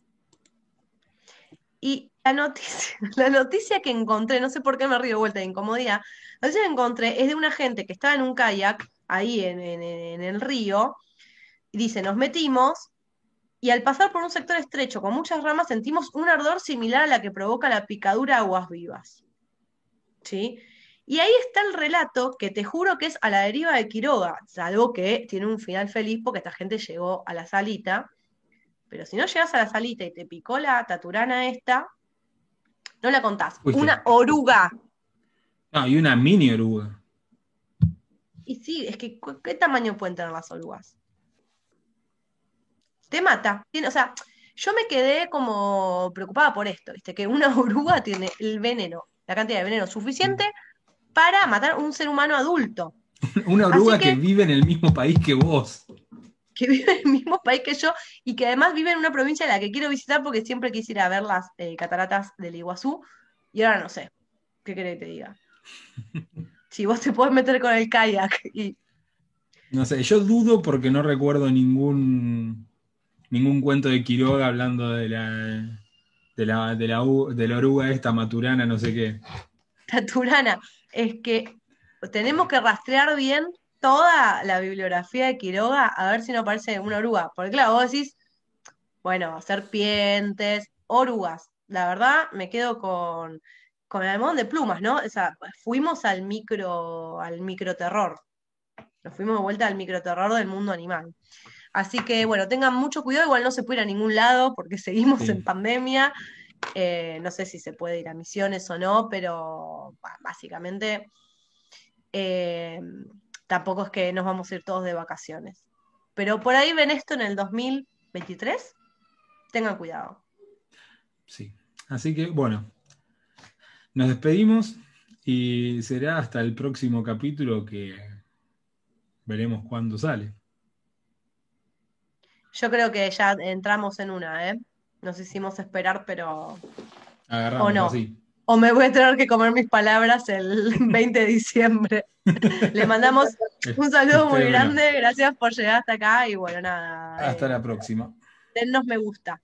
Y la noticia, la noticia que encontré, no sé por qué me río de vuelta de incomodidad, la noticia que encontré es de una gente que estaba en un kayak ahí en, el río, y dice, nos metimos, y al pasar por un sector estrecho con muchas ramas sentimos un ardor similar a la que provoca la picadura de aguas vivas. ¿Sí? Y ahí está el relato que te juro que es a la deriva de Quiroga, salvo que tiene un final feliz porque esta gente llegó a la salita. Pero si no llegas a la salita y te picó la taturana esta, no la contás. Una oruga. No, y una mini oruga. Y sí, es que ¿qué tamaño pueden tener las orugas? Te mata. o sea, yo me quedé como preocupada por esto, ¿viste? Que una oruga tiene el veneno, la cantidad de veneno suficiente para matar un ser humano adulto. una oruga que, vive en el mismo país que vos. Que vive en el mismo país que yo y que además vive en una provincia en la que quiero visitar porque siempre quisiera ver las eh, cataratas del Iguazú y ahora no sé. ¿Qué querés que te diga? si vos te podés meter con el kayak y... No sé, yo dudo porque no recuerdo ningún ningún cuento de Quiroga hablando de la, de la, de la, de la oruga esta maturana, no sé qué. Maturana, es que tenemos que rastrear bien toda la bibliografía de Quiroga a ver si no parece una oruga. Porque claro, vos decís, bueno, serpientes, orugas. La verdad, me quedo con, con el almohadón de plumas, ¿no? O sea, fuimos al micro, al microterror. Nos fuimos de vuelta al microterror del mundo animal. Así que bueno, tengan mucho cuidado, igual no se puede ir a ningún lado porque seguimos en pandemia. Eh, no sé si se puede ir a misiones o no, pero básicamente eh, tampoco es que nos vamos a ir todos de vacaciones. Pero por ahí ven esto en el 2023, tengan cuidado. Sí, así que bueno, nos despedimos y será hasta el próximo capítulo que veremos cuándo sale. Yo creo que ya entramos en una, ¿eh? Nos hicimos esperar, pero. Agarramos, o no. O me voy a tener que comer mis palabras el 20 de diciembre. Le mandamos un saludo muy grande. Gracias por llegar hasta acá y bueno, nada. Hasta la próxima. Denos me gusta.